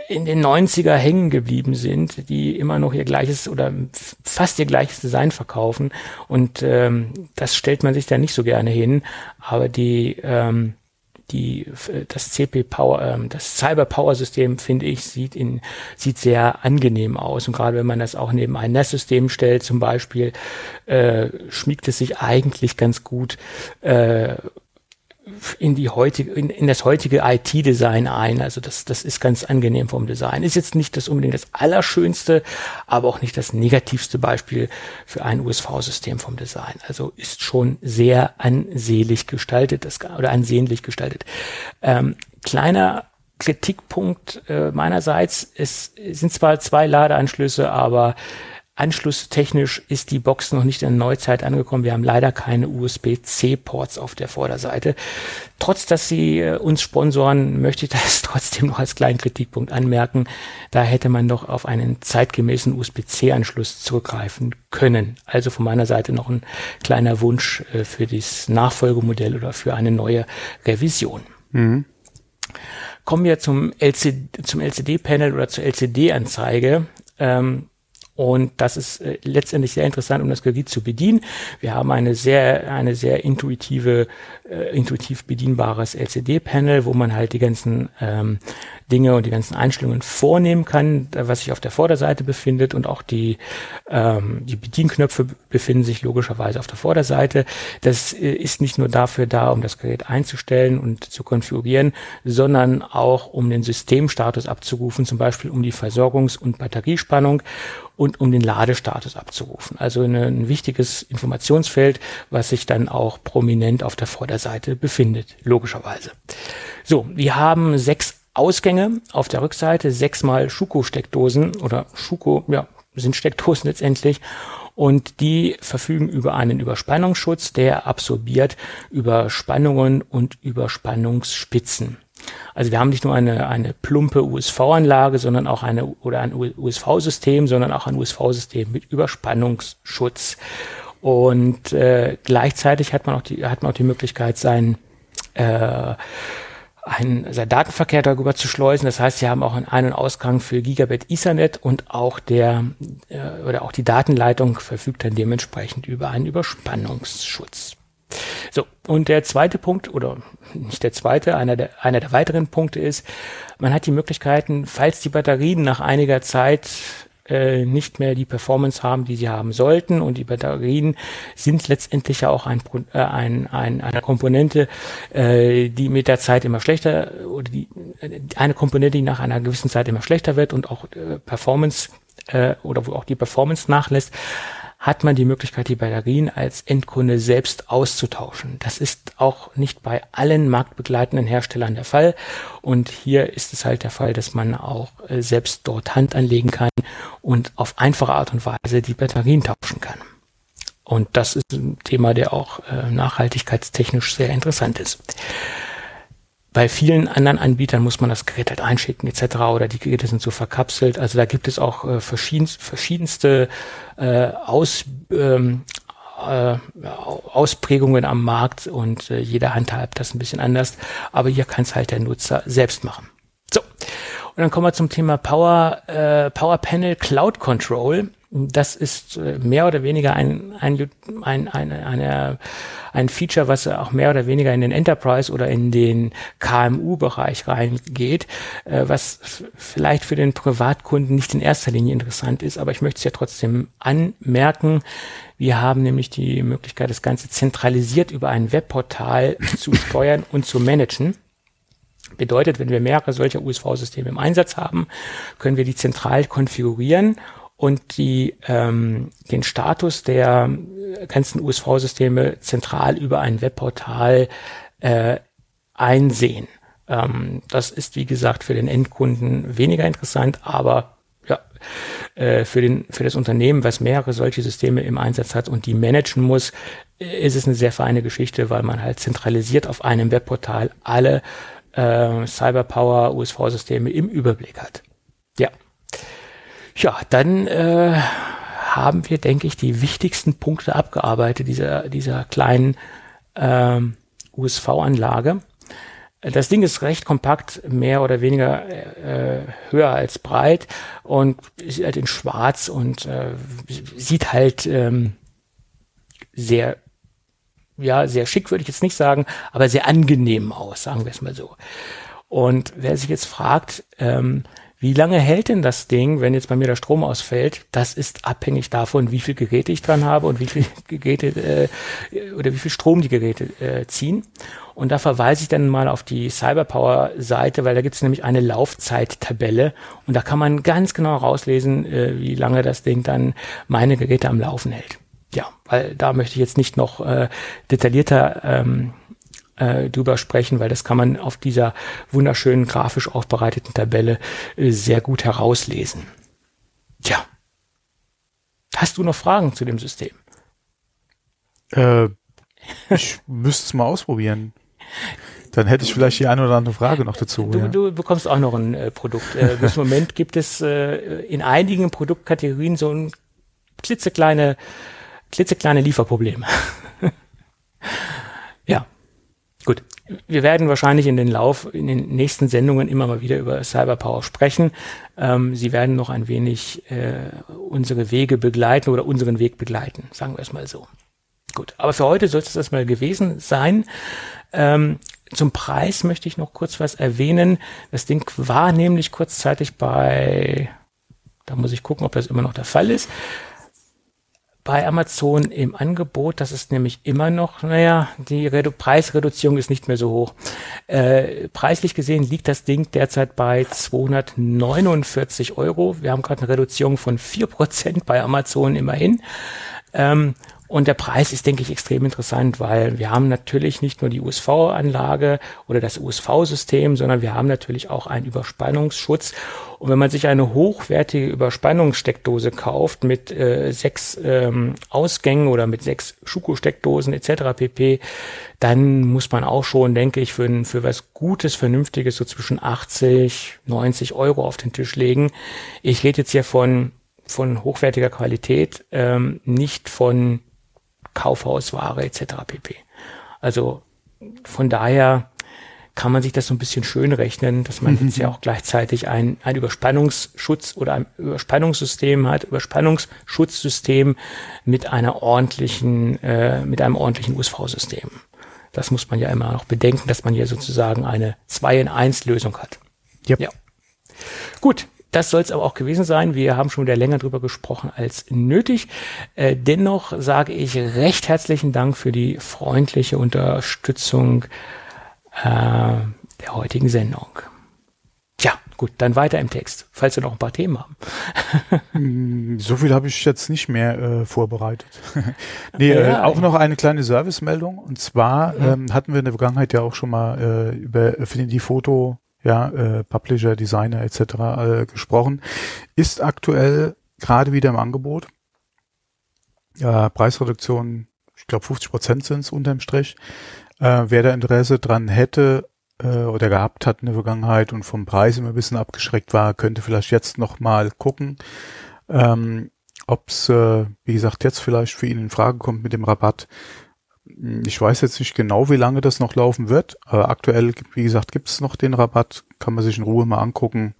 in den 90er hängen geblieben sind, die immer noch ihr gleiches oder fast ihr gleiches Design verkaufen. Und ähm, das stellt man sich da nicht so gerne hin. Aber die, ähm, die, das CP Power, ähm, das Cyber Power System, finde ich, sieht in, sieht sehr angenehm aus. Und gerade wenn man das auch neben ein NAS-System stellt, zum Beispiel, äh, schmiegt es sich eigentlich ganz gut, äh, in die heutige, in, in das heutige IT-Design ein. Also das, das ist ganz angenehm vom Design. Ist jetzt nicht das unbedingt das allerschönste, aber auch nicht das negativste Beispiel für ein USV-System vom Design. Also ist schon sehr ansehnlich gestaltet, das, oder ansehnlich gestaltet. Ähm, kleiner Kritikpunkt äh, meinerseits, es sind zwar zwei Ladeanschlüsse, aber Anschlusstechnisch ist die Box noch nicht in der Neuzeit angekommen. Wir haben leider keine USB-C-Ports auf der Vorderseite. Trotz, dass sie äh, uns sponsoren, möchte ich das (laughs) trotzdem noch als kleinen Kritikpunkt anmerken. Da hätte man doch auf einen zeitgemäßen USB-C-Anschluss zurückgreifen können. Also von meiner Seite noch ein kleiner Wunsch äh, für das Nachfolgemodell oder für eine neue Revision. Mhm. Kommen wir zum, LCD, zum LCD-Panel oder zur LCD-Anzeige. Ähm, und das ist äh, letztendlich sehr interessant, um das Gerät zu bedienen. Wir haben eine sehr, eine sehr intuitive, äh, intuitiv bedienbares LCD-Panel, wo man halt die ganzen ähm, Dinge und die ganzen Einstellungen vornehmen kann, was sich auf der Vorderseite befindet und auch die, ähm, die Bedienknöpfe befinden sich logischerweise auf der Vorderseite. Das äh, ist nicht nur dafür da, um das Gerät einzustellen und zu konfigurieren, sondern auch um den Systemstatus abzurufen, zum Beispiel um die Versorgungs- und Batteriespannung und um den Ladestatus abzurufen. Also eine, ein wichtiges Informationsfeld, was sich dann auch prominent auf der Vorderseite befindet, logischerweise. So, wir haben sechs Ausgänge auf der Rückseite, sechsmal Schuko-Steckdosen oder Schuko, ja, sind Steckdosen letztendlich und die verfügen über einen Überspannungsschutz, der absorbiert Überspannungen und Überspannungsspitzen. Also wir haben nicht nur eine, eine plumpe USV-Anlage, sondern auch eine oder ein USV-System, sondern auch ein USV-System mit Überspannungsschutz. Und äh, gleichzeitig hat man auch die, hat man auch die Möglichkeit, sein äh, einen, Datenverkehr darüber zu schleusen. Das heißt, sie haben auch einen Ein- und Ausgang für Gigabit Ethernet und auch der äh, oder auch die Datenleitung verfügt dann dementsprechend über einen Überspannungsschutz. So, und der zweite Punkt, oder nicht der zweite, einer der, einer der weiteren Punkte ist, man hat die Möglichkeiten, falls die Batterien nach einiger Zeit äh, nicht mehr die Performance haben, die sie haben sollten. Und die Batterien sind letztendlich ja auch ein, äh, ein, ein, eine Komponente, äh, die mit der Zeit immer schlechter oder die, eine Komponente, die nach einer gewissen Zeit immer schlechter wird und auch äh, Performance äh, oder wo auch die Performance nachlässt hat man die Möglichkeit, die Batterien als Endkunde selbst auszutauschen. Das ist auch nicht bei allen marktbegleitenden Herstellern der Fall. Und hier ist es halt der Fall, dass man auch äh, selbst dort Hand anlegen kann und auf einfache Art und Weise die Batterien tauschen kann. Und das ist ein Thema, der auch äh, nachhaltigkeitstechnisch sehr interessant ist. Bei vielen anderen Anbietern muss man das Gerät halt einschicken etc. oder die Geräte sind so verkapselt. Also da gibt es auch äh, verschiedenste, verschiedenste äh, Aus, ähm, äh, Ausprägungen am Markt und äh, jeder handhabt das ein bisschen anders. Aber hier kann es halt der Nutzer selbst machen. So, und dann kommen wir zum Thema Power, äh, Power Panel Cloud Control. Das ist äh, mehr oder weniger ein, ein, ein, ein, eine, ein Feature, was auch mehr oder weniger in den Enterprise oder in den KMU-Bereich reingeht, äh, was vielleicht für den Privatkunden nicht in erster Linie interessant ist, aber ich möchte es ja trotzdem anmerken. Wir haben nämlich die Möglichkeit, das Ganze zentralisiert über ein Webportal (coughs) zu steuern und zu managen. Bedeutet, wenn wir mehrere solcher USV-Systeme im Einsatz haben, können wir die zentral konfigurieren und die, ähm, den Status der ganzen USV-Systeme zentral über ein Webportal äh, einsehen. Ähm, das ist, wie gesagt, für den Endkunden weniger interessant, aber ja, äh, für, den, für das Unternehmen, was mehrere solche Systeme im Einsatz hat und die managen muss, ist es eine sehr feine Geschichte, weil man halt zentralisiert auf einem Webportal alle äh, Cyberpower USV-Systeme im Überblick hat. Ja. Dann äh, haben wir, denke ich, die wichtigsten Punkte abgearbeitet dieser, dieser kleinen ähm, USV-Anlage. Das Ding ist recht kompakt, mehr oder weniger äh, höher als breit und ist halt in schwarz und äh, sieht halt ähm, sehr, ja, sehr schick würde ich jetzt nicht sagen, aber sehr angenehm aus, sagen wir es mal so. Und wer sich jetzt fragt, ähm, wie lange hält denn das Ding, wenn jetzt bei mir der Strom ausfällt? Das ist abhängig davon, wie viel Geräte ich dran habe und wie viel (laughs) Geräte äh, oder wie viel Strom die Geräte äh, ziehen. Und da verweise ich dann mal auf die Cyberpower-Seite, weil da gibt es nämlich eine Laufzeittabelle und da kann man ganz genau rauslesen, äh, wie lange das Ding dann meine Geräte am Laufen hält. Ja, weil da möchte ich jetzt nicht noch äh, detaillierter ähm, äh, drüber sprechen, weil das kann man auf dieser wunderschönen grafisch aufbereiteten Tabelle äh, sehr gut herauslesen. Tja, Hast du noch Fragen zu dem System? Äh, ich (laughs) müsste es mal ausprobieren. Dann hätte ich vielleicht die eine oder andere Frage noch dazu. Du, ja. du bekommst auch noch ein äh, Produkt. Äh, bis (laughs) Moment gibt es äh, in einigen Produktkategorien so ein klitzekleine, klitzekleine Lieferprobleme. (laughs) gut. Wir werden wahrscheinlich in den Lauf, in den nächsten Sendungen immer mal wieder über Cyberpower sprechen. Ähm, Sie werden noch ein wenig äh, unsere Wege begleiten oder unseren Weg begleiten, sagen wir es mal so. Gut, aber für heute soll es das mal gewesen sein. Ähm, zum Preis möchte ich noch kurz was erwähnen. Das Ding war nämlich kurzzeitig bei, da muss ich gucken, ob das immer noch der Fall ist, bei Amazon im Angebot. Das ist nämlich immer noch, naja, die Redu Preisreduzierung ist nicht mehr so hoch. Äh, preislich gesehen liegt das Ding derzeit bei 249 Euro. Wir haben gerade eine Reduzierung von 4% bei Amazon immerhin. Ähm, und der Preis ist, denke ich, extrem interessant, weil wir haben natürlich nicht nur die USV-Anlage oder das USV-System, sondern wir haben natürlich auch einen Überspannungsschutz. Und wenn man sich eine hochwertige Überspannungssteckdose kauft mit äh, sechs ähm, Ausgängen oder mit sechs Schuko-Steckdosen etc. pp., dann muss man auch schon, denke ich, für, für was Gutes, Vernünftiges so zwischen 80, 90 Euro auf den Tisch legen. Ich rede jetzt hier von von hochwertiger Qualität, ähm, nicht von Kaufhausware etc. pp. Also von daher kann man sich das so ein bisschen schön rechnen, dass man jetzt ja (laughs) auch gleichzeitig ein, ein Überspannungsschutz oder ein Überspannungssystem hat, Überspannungsschutzsystem mit einer ordentlichen, äh, mit einem ordentlichen USV-System. Das muss man ja immer noch bedenken, dass man hier sozusagen eine 2 in 1 Lösung hat. Yep. Ja. Gut, das soll es aber auch gewesen sein. Wir haben schon wieder länger drüber gesprochen als nötig. Äh, dennoch sage ich recht herzlichen Dank für die freundliche Unterstützung äh, der heutigen Sendung. Tja, gut, dann weiter im Text, falls wir noch ein paar Themen haben. So viel habe ich jetzt nicht mehr äh, vorbereitet. (laughs) nee, äh, Ja, auch noch eine kleine Servicemeldung. Und zwar ähm, hatten wir in der Vergangenheit ja auch schon mal äh, über Affinity Photo, ja, äh, Publisher, Designer etc. Äh, gesprochen. Ist aktuell gerade wieder im Angebot. Ja, Preisreduktion, ich glaube 50 Prozent sind es unterm Strich. Äh, wer da Interesse dran hätte, äh, oder gehabt hat in der Vergangenheit und vom Preis immer ein bisschen abgeschreckt war, könnte vielleicht jetzt noch mal gucken, ähm, ob es, äh, wie gesagt, jetzt vielleicht für ihn in Frage kommt mit dem Rabatt. Ich weiß jetzt nicht genau, wie lange das noch laufen wird, aber aktuell, wie gesagt, gibt es noch den Rabatt, kann man sich in Ruhe mal angucken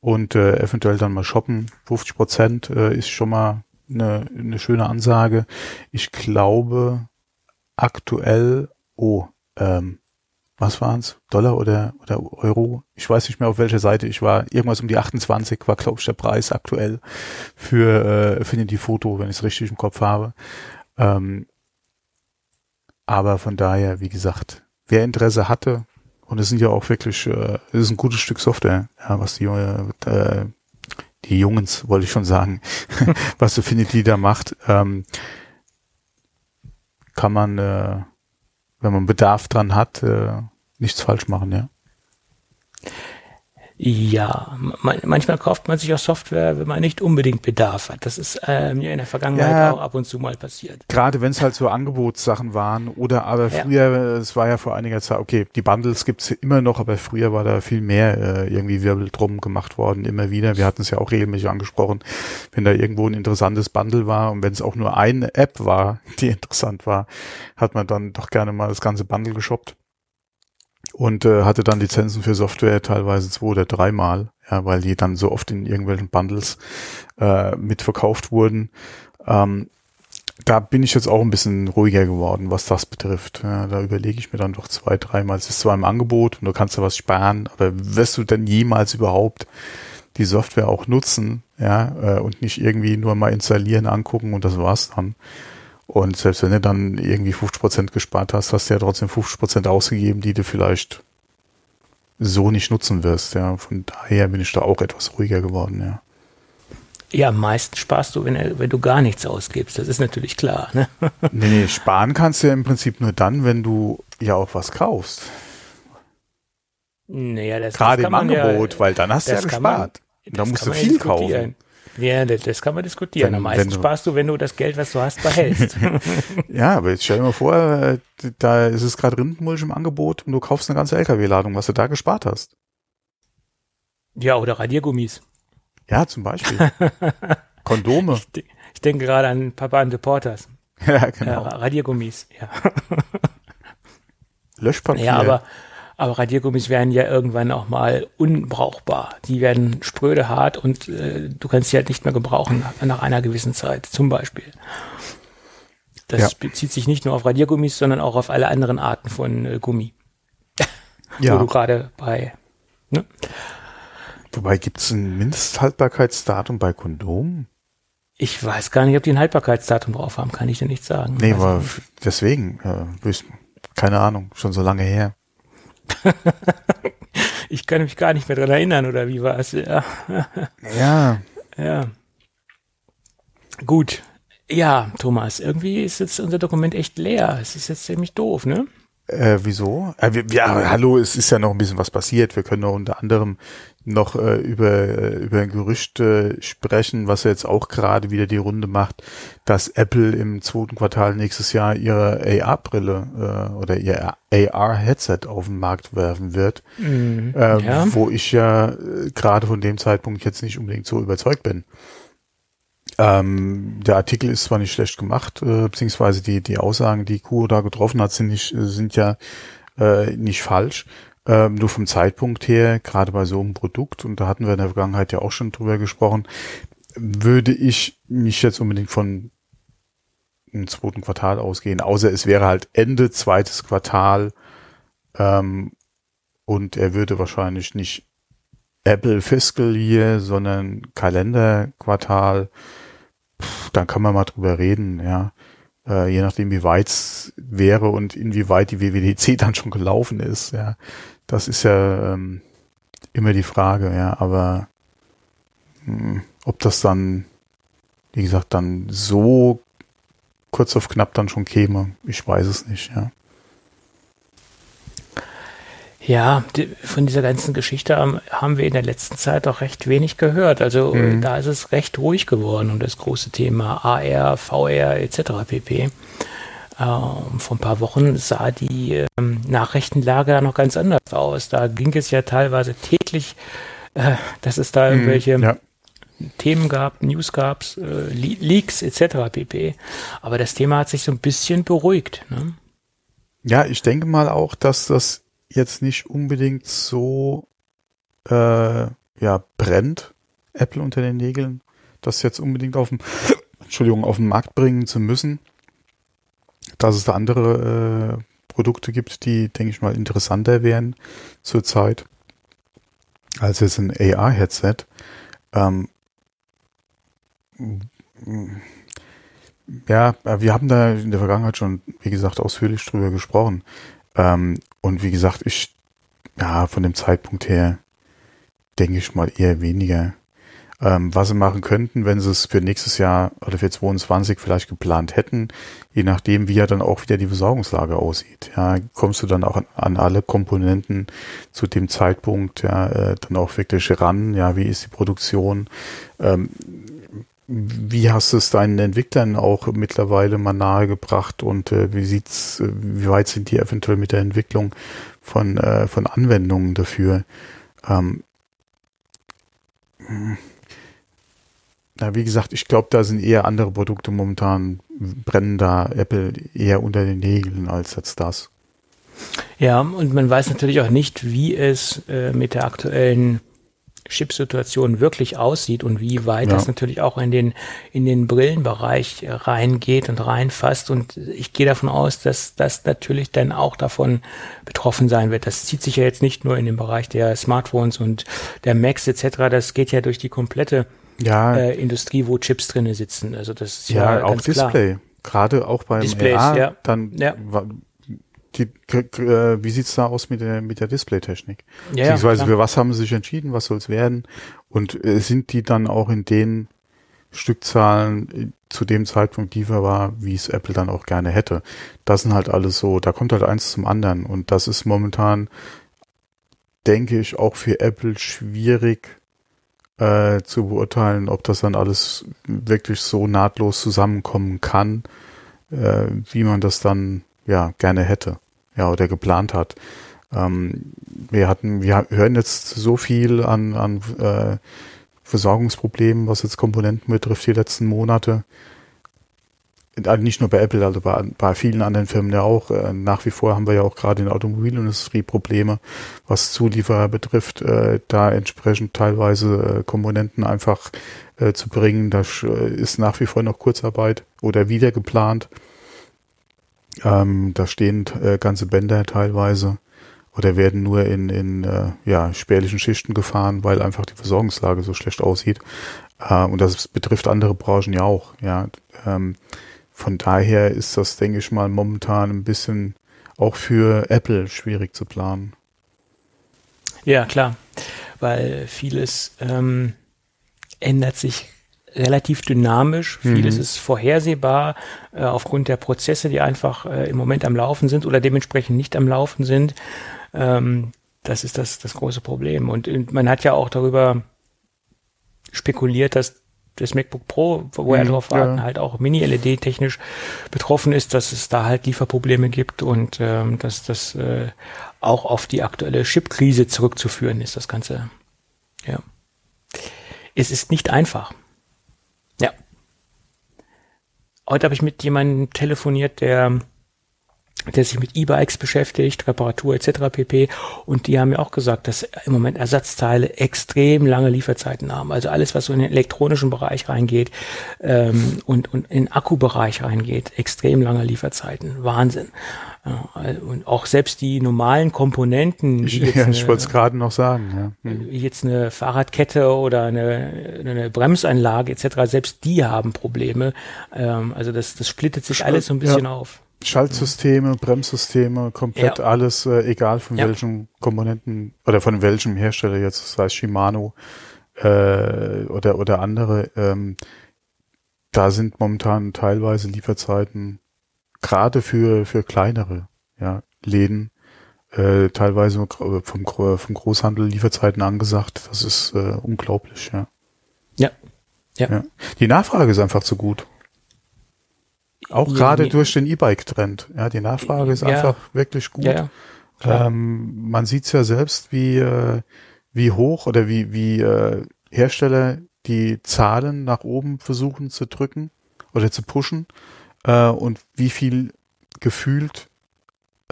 und äh, eventuell dann mal shoppen. 50 Prozent äh, ist schon mal eine, eine schöne Ansage. Ich glaube, aktuell, oh, ähm, was waren's? Dollar oder, oder Euro? Ich weiß nicht mehr, auf welcher Seite ich war. Irgendwas um die 28 war, glaube ich, der Preis aktuell für äh, Affinity Photo, wenn ich es richtig im Kopf habe. Ähm, aber von daher, wie gesagt, wer Interesse hatte, und es sind ja auch wirklich, äh, es ist ein gutes Stück Software, ja, was die, äh, die Jungens, wollte ich schon sagen, (laughs) was Affinity da macht, ähm, kann man, äh, wenn man Bedarf dran hat, äh, nichts falsch machen, ja. Ja, man, manchmal kauft man sich auch Software, wenn man nicht unbedingt Bedarf hat. Das ist äh, mir in der Vergangenheit Ja. auch ab und zu mal passiert. Gerade wenn es halt so Angebotssachen waren oder aber Ja. früher, es war ja vor einiger Zeit, okay, die Bundles gibt's immer noch, aber früher war da viel mehr äh, irgendwie Wirbel drum gemacht worden, immer wieder. Wir hatten es ja auch regelmäßig angesprochen, wenn da irgendwo ein interessantes Bundle war und wenn es auch nur eine App war, (laughs) die interessant war, hat man dann doch gerne mal das ganze Bundle geshoppt und äh, hatte dann Lizenzen für Software teilweise zwei oder dreimal, ja, weil die dann so oft in irgendwelchen Bundles äh, mitverkauft wurden. Ähm, da bin ich jetzt auch ein bisschen ruhiger geworden, was das betrifft. Ja, da überlege ich mir dann doch zwei, dreimal. Es ist zwar im Angebot und du kannst da was sparen, aber wirst du denn jemals überhaupt die Software auch nutzen, ja, äh, und nicht irgendwie nur mal installieren, angucken und das war's dann. Und selbst wenn du dann irgendwie 50% gespart hast, hast du ja trotzdem 50% ausgegeben, die du vielleicht so nicht nutzen wirst, ja. Von daher bin ich da auch etwas ruhiger geworden, ja. Ja, am meisten sparst du, wenn, wenn du gar nichts ausgibst. Das ist natürlich klar. Ne? (laughs) Nee, nee, sparen kannst du ja im Prinzip nur dann, wenn du ja auch was kaufst. Naja, das, Gerade das im Angebot, ja, weil dann hast du ja kann man- gespart. da musst du viel kaufen. Ja, das, das kann man diskutieren. Wenn- Am meisten du- sparst du, wenn du das Geld, was du hast, behältst. (laughs) Ja, aber jetzt stell dir mal vor, äh, da ist es gerade Rindenmulch im Angebot und du kaufst eine ganze LKW-Ladung, was du da gespart hast. ja, oder Radiergummis. Ja, zum Beispiel. (laughs) Kondome. Ich denke gerade an Papa and the Porters. Ja, (laughs) Ja, genau. Radiergummis, ja. Löschpapier. Ja, aber, aber Radiergummis werden ja irgendwann auch mal unbrauchbar. Die werden spröde hart und äh, du kannst sie halt nicht mehr gebrauchen nach, einer gewissen Zeit, zum Beispiel. Das Ja. bezieht sich nicht nur auf Radiergummis, sondern auch auf alle anderen Arten von äh, Gummi, (laughs) wo ja. du gerade bei. Ne? Wobei gibt's ein Mindesthaltbarkeitsdatum bei Kondomen? Ich weiß gar nicht, ob die ein Haltbarkeitsdatum drauf haben, kann ich dir nicht sagen. Nee, aber deswegen, äh, keine Ahnung, schon so lange her. (laughs) ich kann mich gar nicht mehr dran erinnern, oder wie war es? Ja. Ja, (laughs) Ja. Gut. Ja, Thomas, irgendwie ist jetzt unser Dokument echt leer. Es ist jetzt ziemlich doof, ne? Äh, wieso? Äh, wir, ja, hallo, es ist ja noch ein bisschen was passiert. Wir können doch unter anderem noch äh, über, äh, über ein Gerücht äh, sprechen, was ja jetzt auch gerade wieder die Runde macht, dass Apple im zweiten Quartal nächstes Jahr ihre AR-Brille äh, oder ihr AR-Headset auf den Markt werfen wird, ähm, Ja. wo ich ja äh, gerade von dem Zeitpunkt jetzt nicht unbedingt so überzeugt bin. Ähm, der Artikel ist zwar nicht schlecht gemacht, äh, beziehungsweise die, die Aussagen, die Kuo da getroffen hat, sind nicht, äh, sind ja äh, nicht falsch. Ähm, nur vom Zeitpunkt her, gerade bei so einem Produkt, und da hatten wir in der Vergangenheit ja auch schon drüber gesprochen, würde ich nicht jetzt unbedingt von einem zweiten Quartal ausgehen, außer es wäre halt Ende zweites Quartal ähm, und er würde wahrscheinlich nicht Apple Fiscal Year, sondern Kalenderquartal. Pff, dann kann man mal drüber reden, ja. Äh, je nachdem, wie weit es wäre und inwieweit die WWDC dann schon gelaufen ist, ja. Das ist ja ähm, immer die Frage, ja. Aber mh, ob das dann, wie gesagt, dann so kurz auf knapp dann schon käme, ich weiß es nicht, ja. Ja, die, von dieser ganzen Geschichte haben, haben wir in der letzten Zeit auch recht wenig gehört. Also äh, da ist es recht ruhig geworden um das große Thema AR, VR etc. pp. Ähm, vor ein paar Wochen sah die ähm, Nachrichtenlage ja noch ganz anders aus. Da ging es ja teilweise täglich, äh, dass es da irgendwelche ja. Themen gab, News gab, äh, Le Leaks etc. pp. Aber das Thema hat sich so ein bisschen beruhigt. Ne? Ja, ich denke mal auch, dass das jetzt nicht unbedingt so äh, ja brennt Apple unter den Nägeln, das jetzt unbedingt auf dem (coughs) Entschuldigung auf den Markt bringen zu müssen. Dass es da andere äh, Produkte gibt, die denke ich mal interessanter wären zurzeit als jetzt ein AR-Headset. Ähm, ja, wir haben da in der Vergangenheit schon, wie gesagt, ausführlich drüber gesprochen. Ähm, und wie gesagt, ich, ja, von dem Zeitpunkt her denke ich mal eher weniger. Ähm, was sie machen könnten, wenn sie es für nächstes Jahr oder für 22 vielleicht geplant hätten, je nachdem, wie ja dann auch wieder die Versorgungslage aussieht. Ja, kommst du dann auch an, an alle Komponenten zu dem Zeitpunkt ja äh, dann auch wirklich ran? Ja, wie ist die Produktion? Ähm, wie hast du es deinen Entwicklern auch mittlerweile mal nahegebracht und äh, wie sieht's, äh, wie weit sind die eventuell mit der Entwicklung von, äh, von Anwendungen dafür? Ähm. Na, wie gesagt, ich glaube, da sind eher andere Produkte momentan, brennen da Apple eher unter den Nägeln als jetzt das. Ja, und man weiß natürlich auch nicht, wie es äh, mit der aktuellen Chipsituation wirklich aussieht und wie weit Ja. das natürlich auch in den, in den Brillenbereich äh, reingeht und reinfasst. Und ich gehe davon aus, dass das natürlich dann auch davon betroffen sein wird. Das zieht sich ja jetzt nicht nur in den Bereich der Smartphones und der Macs etc. Das geht ja durch die komplette Ja, äh, Industrie, wo Chips drinne sitzen. Also das ist ja, ja, auch ganz klar. Display. Gerade auch beim Displays, AR, ja. dann Ja. die, äh, wie sieht's da aus mit der mit der Displaytechnik? Ja, Beziehungsweise klar. für was haben sie sich entschieden, was soll's werden? Und äh, sind die dann auch in den Stückzahlen äh, zu dem Zeitpunkt lieferbar, wie es Apple dann auch gerne hätte? Das sind halt alles so, da kommt halt eins zum anderen und das ist momentan, denke ich, auch für Apple schwierig äh, zu beurteilen, ob das dann alles wirklich so nahtlos zusammenkommen kann, äh, wie man das dann ja gerne hätte, ja oder geplant hat. Ähm, wir hatten, wir hören jetzt so viel an, an äh, Versorgungsproblemen, was jetzt Komponenten betrifft, die letzten Monate. Also nicht nur bei Apple, also bei, bei vielen anderen Firmen ja auch. Äh, nach wie vor haben wir ja auch gerade in der Automobilindustrie Probleme, was Zulieferer betrifft, äh, da entsprechend teilweise äh, Komponenten einfach äh, zu bringen. Das äh, ist nach wie vor noch Kurzarbeit oder wieder geplant. Ähm, da stehen äh, ganze Bänder teilweise oder werden nur in, in äh, ja, spärlichen Schichten gefahren, weil einfach die Versorgungslage so schlecht aussieht. Äh, und das betrifft andere Branchen ja auch. Ja, ähm, von daher ist das, denke ich mal, momentan ein bisschen auch für Apple schwierig zu planen. Ja, klar, weil vieles ähm, ändert sich relativ dynamisch. Mhm. Vieles ist vorhersehbar äh, aufgrund der Prozesse, die einfach äh, im Moment am Laufen sind oder dementsprechend nicht am Laufen sind. Ähm, das ist das, das große Problem. Und, und man hat ja auch darüber spekuliert, dass das MacBook Pro, wo mhm, er drauf warten, ja. halt auch Mini-LED technisch betroffen ist, dass es da halt Lieferprobleme gibt und ähm, dass das äh, auch auf die aktuelle Chip-Krise zurückzuführen ist, das Ganze. Ja. Es ist nicht einfach. Ja. Heute habe ich mit jemandem telefoniert, der der sich mit E-Bikes beschäftigt, Reparatur etc. pp. Und die haben mir auch gesagt, dass im Moment Ersatzteile extrem lange Lieferzeiten haben. Also alles, was so in den elektronischen Bereich reingeht ähm, und, und in den Akkubereich reingeht, extrem lange Lieferzeiten. Wahnsinn. und auch selbst die normalen Komponenten. Ich, ja, ich wollte es gerade noch sagen. Ja. Hm. Jetzt eine Fahrradkette oder eine, eine Bremsanlage etc. Selbst die haben Probleme. Ähm, also das, das splittet sich alles so ein bisschen ja. auf. Schaltsysteme, Bremssysteme, komplett ja. alles, äh, egal von ja. welchen Komponenten oder von welchem Hersteller jetzt, sei es Shimano äh, oder, oder andere, ähm, da sind momentan teilweise Lieferzeiten gerade für, für kleinere ja, Läden äh, teilweise vom, vom Großhandel Lieferzeiten angesagt. Das ist äh, unglaublich, ja. ja. Ja. ja. Die Nachfrage ist einfach zu gut. Auch gerade durch den E-Bike-Trend. Ja, die Nachfrage ist ja. einfach wirklich gut. Ja, ähm, man sieht es ja selbst, wie, äh, wie hoch oder wie, wie äh, Hersteller die Zahlen nach oben versuchen zu drücken oder zu pushen äh, und wie viel gefühlt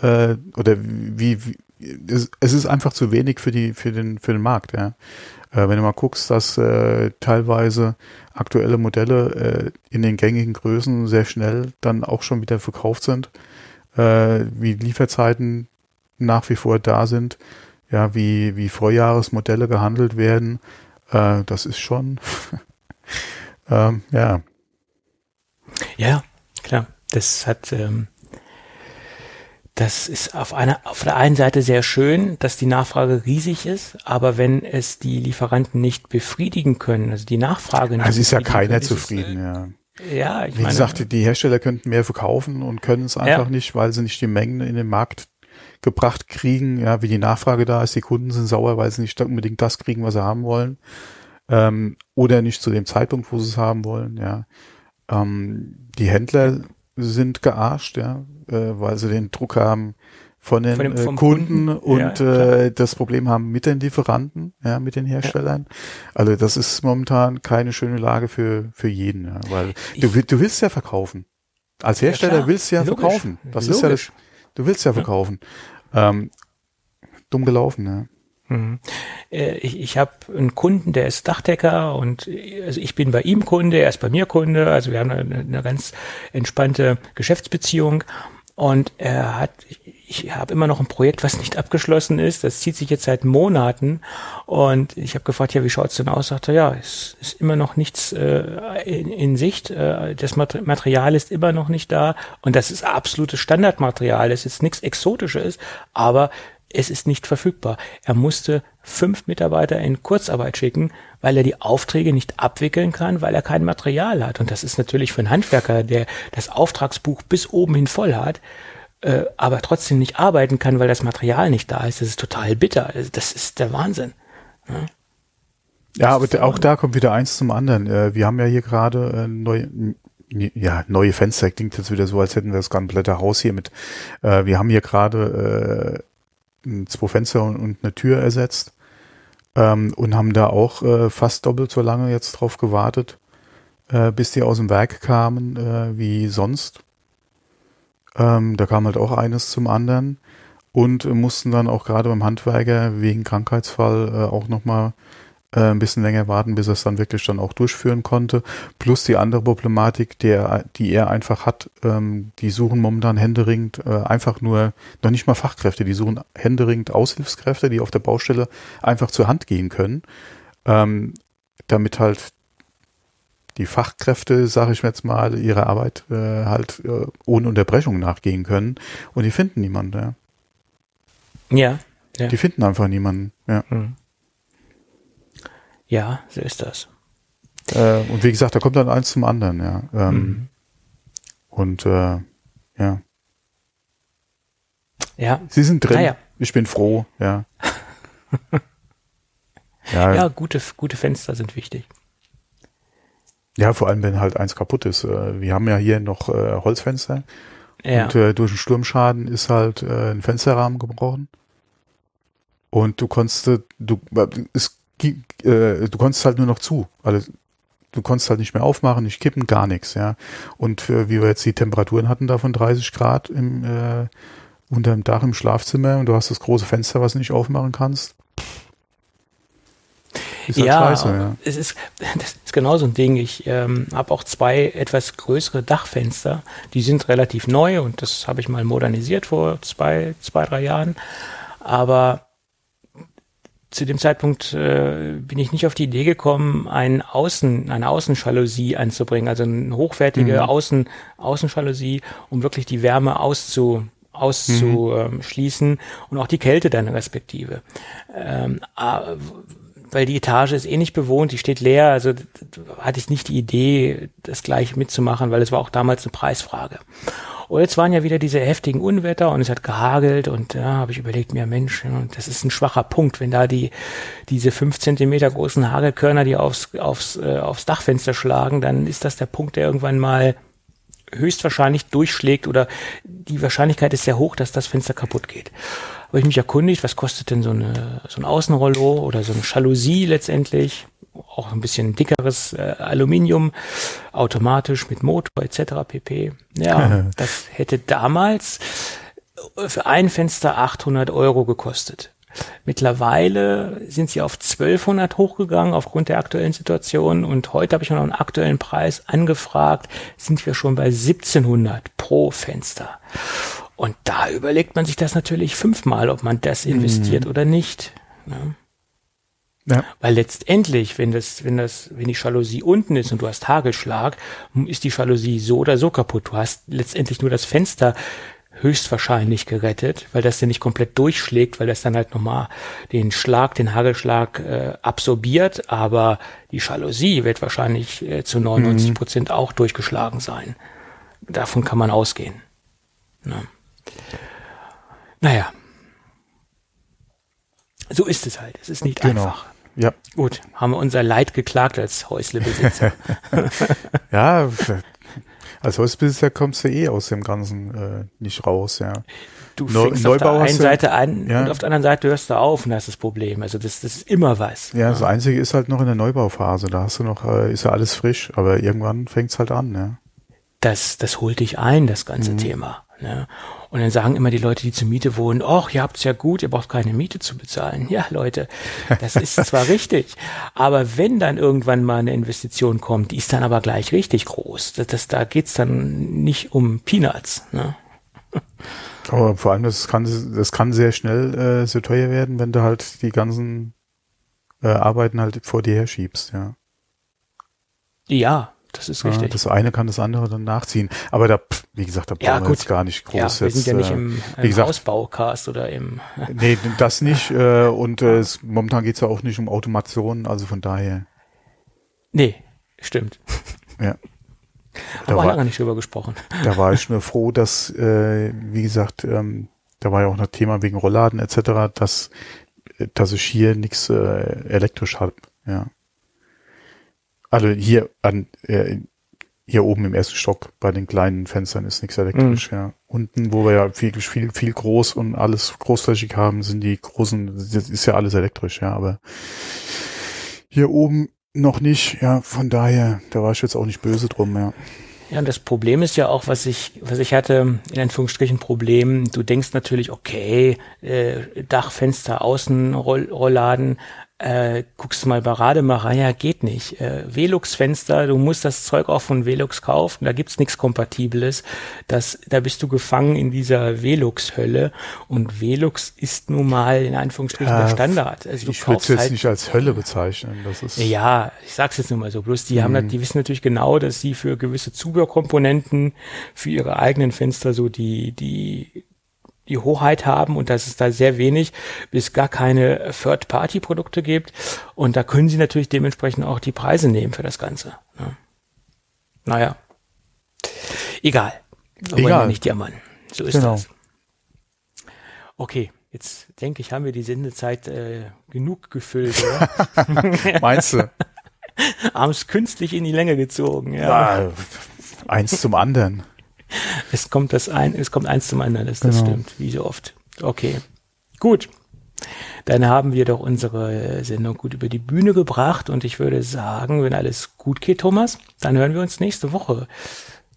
äh, oder wie, wie es, es ist einfach zu wenig für die für den für den Markt. Ja. Äh, wenn du mal guckst, dass äh, teilweise aktuelle Modelle äh, in den gängigen Größen sehr schnell dann auch schon wieder verkauft sind, äh, wie Lieferzeiten nach wie vor da sind, ja, wie, wie Vorjahresmodelle gehandelt werden, äh, das ist schon, (laughs) ähm, ja. Ja, klar. Das hat ähm, das ist auf einer, auf der einen Seite sehr schön, dass die Nachfrage riesig ist, aber wenn es die Lieferanten nicht befriedigen können, also die Nachfrage nicht. Also ist ja keiner zufrieden, ja. Ja, ich Wie meine, gesagt, die Hersteller könnten mehr verkaufen und können es einfach ja. nicht, weil sie nicht die Mengen in den Markt gebracht kriegen, ja, wie die Nachfrage da ist. Die Kunden sind sauer, weil sie nicht unbedingt das kriegen, was sie haben wollen. Ähm, oder nicht zu dem Zeitpunkt, wo sie es haben wollen, ja. Ähm, die Händler sind gearscht, ja, äh, weil sie den Druck haben von den von dem, äh, Kunden, Kunden, und ja, äh, das Problem haben mit den Lieferanten, ja, mit den Herstellern. Ja. Also das ist momentan keine schöne Lage für für jeden, ja, weil ich, du, du willst ja verkaufen. Als Hersteller willst du ja Logisch. verkaufen. Das Logisch. ist ja das, du willst ja verkaufen. Ähm, dumm gelaufen, ja. Mhm. Äh, ich, ich habe einen Kunden, der ist Dachdecker und also ich bin bei ihm Kunde, er ist bei mir Kunde. Also wir haben eine, eine ganz entspannte Geschäftsbeziehung. Und er hat, ich habe immer noch ein Projekt, was nicht abgeschlossen ist. Das zieht sich jetzt seit Monaten. Und ich habe gefragt, ja, wie schaut's denn aus? Sagte, ja, es ist immer noch nichts äh, in, in Sicht. Äh, das Material ist immer noch nicht da. Und das ist absolutes Standardmaterial. Das ist nichts Exotisches. Aber es ist nicht verfügbar. Er musste fünf Mitarbeiter in Kurzarbeit schicken, weil er die Aufträge nicht abwickeln kann, weil er kein Material hat. Und das ist natürlich für einen Handwerker, der das Auftragsbuch bis oben hin voll hat, äh, aber trotzdem nicht arbeiten kann, weil das Material nicht da ist. Das ist total bitter. Das ist der Wahnsinn. Ja. Ja, aber auch da kommt wieder eins zum anderen. Äh, wir haben ja hier gerade äh, neue, ja, neue Fenster. Klingt jetzt wieder so, als hätten wir das komplette Haus hier mit. Äh, wir haben hier gerade zwei Fenster und, eine Tür ersetzt ähm, und haben da auch äh, fast doppelt so lange jetzt drauf gewartet, äh, bis die aus dem Werk kamen äh, wie sonst. Ähm, da kam halt auch eines zum anderen und mussten dann auch gerade beim Handwerker wegen Krankheitsfall äh, auch nochmal äh, ein bisschen länger warten, bis er es dann wirklich dann auch durchführen konnte. Plus die andere Problematik, der, die er einfach hat, ähm, die suchen momentan händeringend äh, einfach nur, noch nicht mal Fachkräfte, die suchen händeringend Aushilfskräfte, die auf der Baustelle einfach zur Hand gehen können, ähm, damit halt die Fachkräfte, sage ich jetzt mal, ihre Arbeit äh, halt äh, ohne Unterbrechung nachgehen können und die finden niemanden. Ja. Ja. ja. Die finden einfach niemanden. Ja. Mhm. Ja, so ist das. Äh, und wie gesagt, da kommt dann eins zum anderen, ja. Ähm, mhm. Und äh, ja. Ja. Sie sind drin. Naja. Ich bin froh, ja. (laughs) ja. Ja, gute, gute Fenster sind wichtig. Ja, vor allem, wenn halt eins kaputt ist. Äh, wir haben ja hier noch äh, Holzfenster. Ja. Und äh, durch einen Sturmschaden ist halt äh, ein Fensterrahmen gebrochen. Und du konntest, du, es, äh, du konntest halt nur noch zu. Also, du konntest halt nicht mehr aufmachen, nicht kippen, gar nichts, ja. Und äh, wie wir jetzt die Temperaturen hatten da von 30 Grad im, äh, unter dem Dach im Schlafzimmer und du hast das große Fenster, was du nicht aufmachen kannst. Ist halt ja, scheiße, ja, es ist, das ist genau so ein Ding. Ich ähm, habe auch zwei etwas größere Dachfenster. Die sind relativ neu und das habe ich mal modernisiert vor zwei, zwei, drei Jahren. Aber zu dem Zeitpunkt äh, bin ich nicht auf die Idee gekommen, ein Außen, eine Außenjalousie anzubringen, also eine hochwertige mhm. Außen, Außenjalousie, um wirklich die Wärme auszu, auszuschließen mhm. und auch die Kälte dann respektive. Ähm, weil die Etage ist eh nicht bewohnt, die steht leer, also hatte ich nicht die Idee, das gleich mitzumachen, weil es war auch damals eine Preisfrage. Und jetzt waren ja wieder diese heftigen Unwetter und es hat gehagelt und ja, habe ich überlegt mir, Mensch, das ist ein schwacher Punkt, wenn da die diese fünf Zentimeter großen Hagelkörner, die aufs, aufs, äh, aufs Dachfenster schlagen, dann ist das der Punkt, der irgendwann mal höchstwahrscheinlich durchschlägt oder die Wahrscheinlichkeit ist sehr hoch, dass das Fenster kaputt geht habe ich mich erkundigt, was kostet denn so, eine, so ein Außenrollo oder so eine Jalousie letztendlich, auch ein bisschen dickeres äh, Aluminium, automatisch mit Motor etc. pp. Ja, (laughs) das hätte damals für ein Fenster 800 Euro gekostet. Mittlerweile sind sie auf 1200 hochgegangen aufgrund der aktuellen Situation und heute habe ich noch einen aktuellen Preis angefragt, sind wir schon bei 1700 pro Fenster. Und da überlegt man sich das natürlich fünfmal, ob man das investiert mhm. oder nicht. Ne? Ja. Weil letztendlich, wenn das, wenn das, wenn die Jalousie unten ist und du hast Hagelschlag, ist die Jalousie so oder so kaputt. Du hast letztendlich nur das Fenster höchstwahrscheinlich gerettet, weil das ja nicht komplett durchschlägt, weil das dann halt nochmal den Schlag, den Hagelschlag äh, absorbiert, aber die Jalousie wird wahrscheinlich äh, zu 99 mhm. Prozent mhm. auch durchgeschlagen sein. Davon kann man ausgehen. Ne? Naja. So ist es halt. Es ist nicht genau. einfach. Ja. Gut, haben wir unser Leid geklagt als Häuslebesitzer. (laughs) ja, als Häuslebesitzer kommst du eh aus dem Ganzen äh, nicht raus, ja. Du fängst Neubau auf der einen Seite an ja. und auf der anderen Seite hörst du auf und das ist das Problem. Also das, das ist immer was. Ja, ja, das Einzige ist halt noch in der Neubauphase. Da hast du noch, äh, ist ja alles frisch, aber irgendwann fängt's halt an, ja. Das, das holt dich ein, das ganze mhm. Thema. Ne? Und dann sagen immer die Leute, die zur Miete wohnen, ach, ihr habt's ja gut, ihr braucht keine Miete zu bezahlen. Ja, Leute, das ist (laughs) zwar richtig, aber wenn dann irgendwann mal eine Investition kommt, die ist dann aber gleich richtig groß. Das, das, da geht's dann nicht um Peanuts. Ne? (laughs) Aber vor allem, das kann, das kann sehr schnell äh, so teuer werden, wenn du halt die ganzen äh, Arbeiten halt vor dir herschiebst, ja. Ja, das ist richtig. Ja, das eine kann das andere dann nachziehen. Aber da, wie gesagt, da brauchen ja, wir jetzt gar nicht groß. Ja, wir sind ja nicht im, äh, im gesagt, Hausbaucast oder im. (laughs) nee, das nicht. Äh, und äh, es, momentan geht's ja auch nicht um Automation, also von daher. Nee, stimmt. Ja. Haben wir lange nicht drüber gesprochen. Da war ich (laughs) nur froh, dass, äh, wie gesagt, ähm, da war ja auch noch Thema wegen Rollladen etc., dass, dass ich hier nichts äh, elektrisch habe. Ja. Also hier an äh, hier oben im ersten Stock bei den kleinen Fenstern ist nichts elektrisch, mhm. ja. Unten, wo wir ja viel, viel, viel groß und alles großflächig haben, sind die großen, das ist ja alles elektrisch, ja, aber hier oben noch nicht, ja, von daher, da war ich jetzt auch nicht böse drum, ja. Ja, und das Problem ist ja auch, was ich, was ich hatte, in Anführungsstrichen Problem, du denkst natürlich, okay, äh, Dachfenster, Außenrollladen, äh, guckst mal bei Rademacher, ja, geht nicht. Äh, Velux-Fenster, du musst das Zeug auch von Velux kaufen, da gibt's nichts Kompatibles. Das, da bist du gefangen in dieser Velux-Hölle und Velux ist nun mal in Anführungsstrichen ja, der Standard. Also ich würde es jetzt halt, nicht als Hölle bezeichnen. Das ist ja, ich sag's jetzt nur mal so. Bloß die haben, mhm. die wissen natürlich genau, dass sie für gewisse Zubehörkomponenten für ihre eigenen Fenster so die, die die Hoheit haben und dass es da sehr wenig bis gar keine Third-Party-Produkte gibt. Und da können sie natürlich dementsprechend auch die Preise nehmen für das Ganze. Ne? Naja. Egal. Aber Egal. nicht Mann. So ist genau. das. Okay, jetzt denke ich, haben wir die Sendezeit äh, genug gefüllt, oder? (laughs) Meinst du? (laughs) haben es künstlich in die Länge gezogen, ja. ja eins zum anderen. Es kommt das ein, es kommt eins zum anderen, das, das genau. stimmt, wie so oft. Okay. Gut. Dann haben wir doch unsere Sendung gut über die Bühne gebracht und ich würde sagen, wenn alles gut geht, Thomas, dann hören wir uns nächste Woche.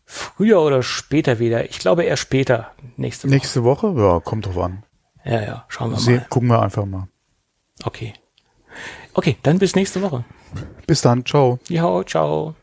Früher oder später wieder. Ich glaube eher später. Nächste Woche. Nächste Woche? Ja, kommt drauf an. Ja, ja, schauen wir mal. Gucken wir einfach mal. Okay. Okay, dann bis nächste Woche. Bis dann. Ciao. Ja, ciao.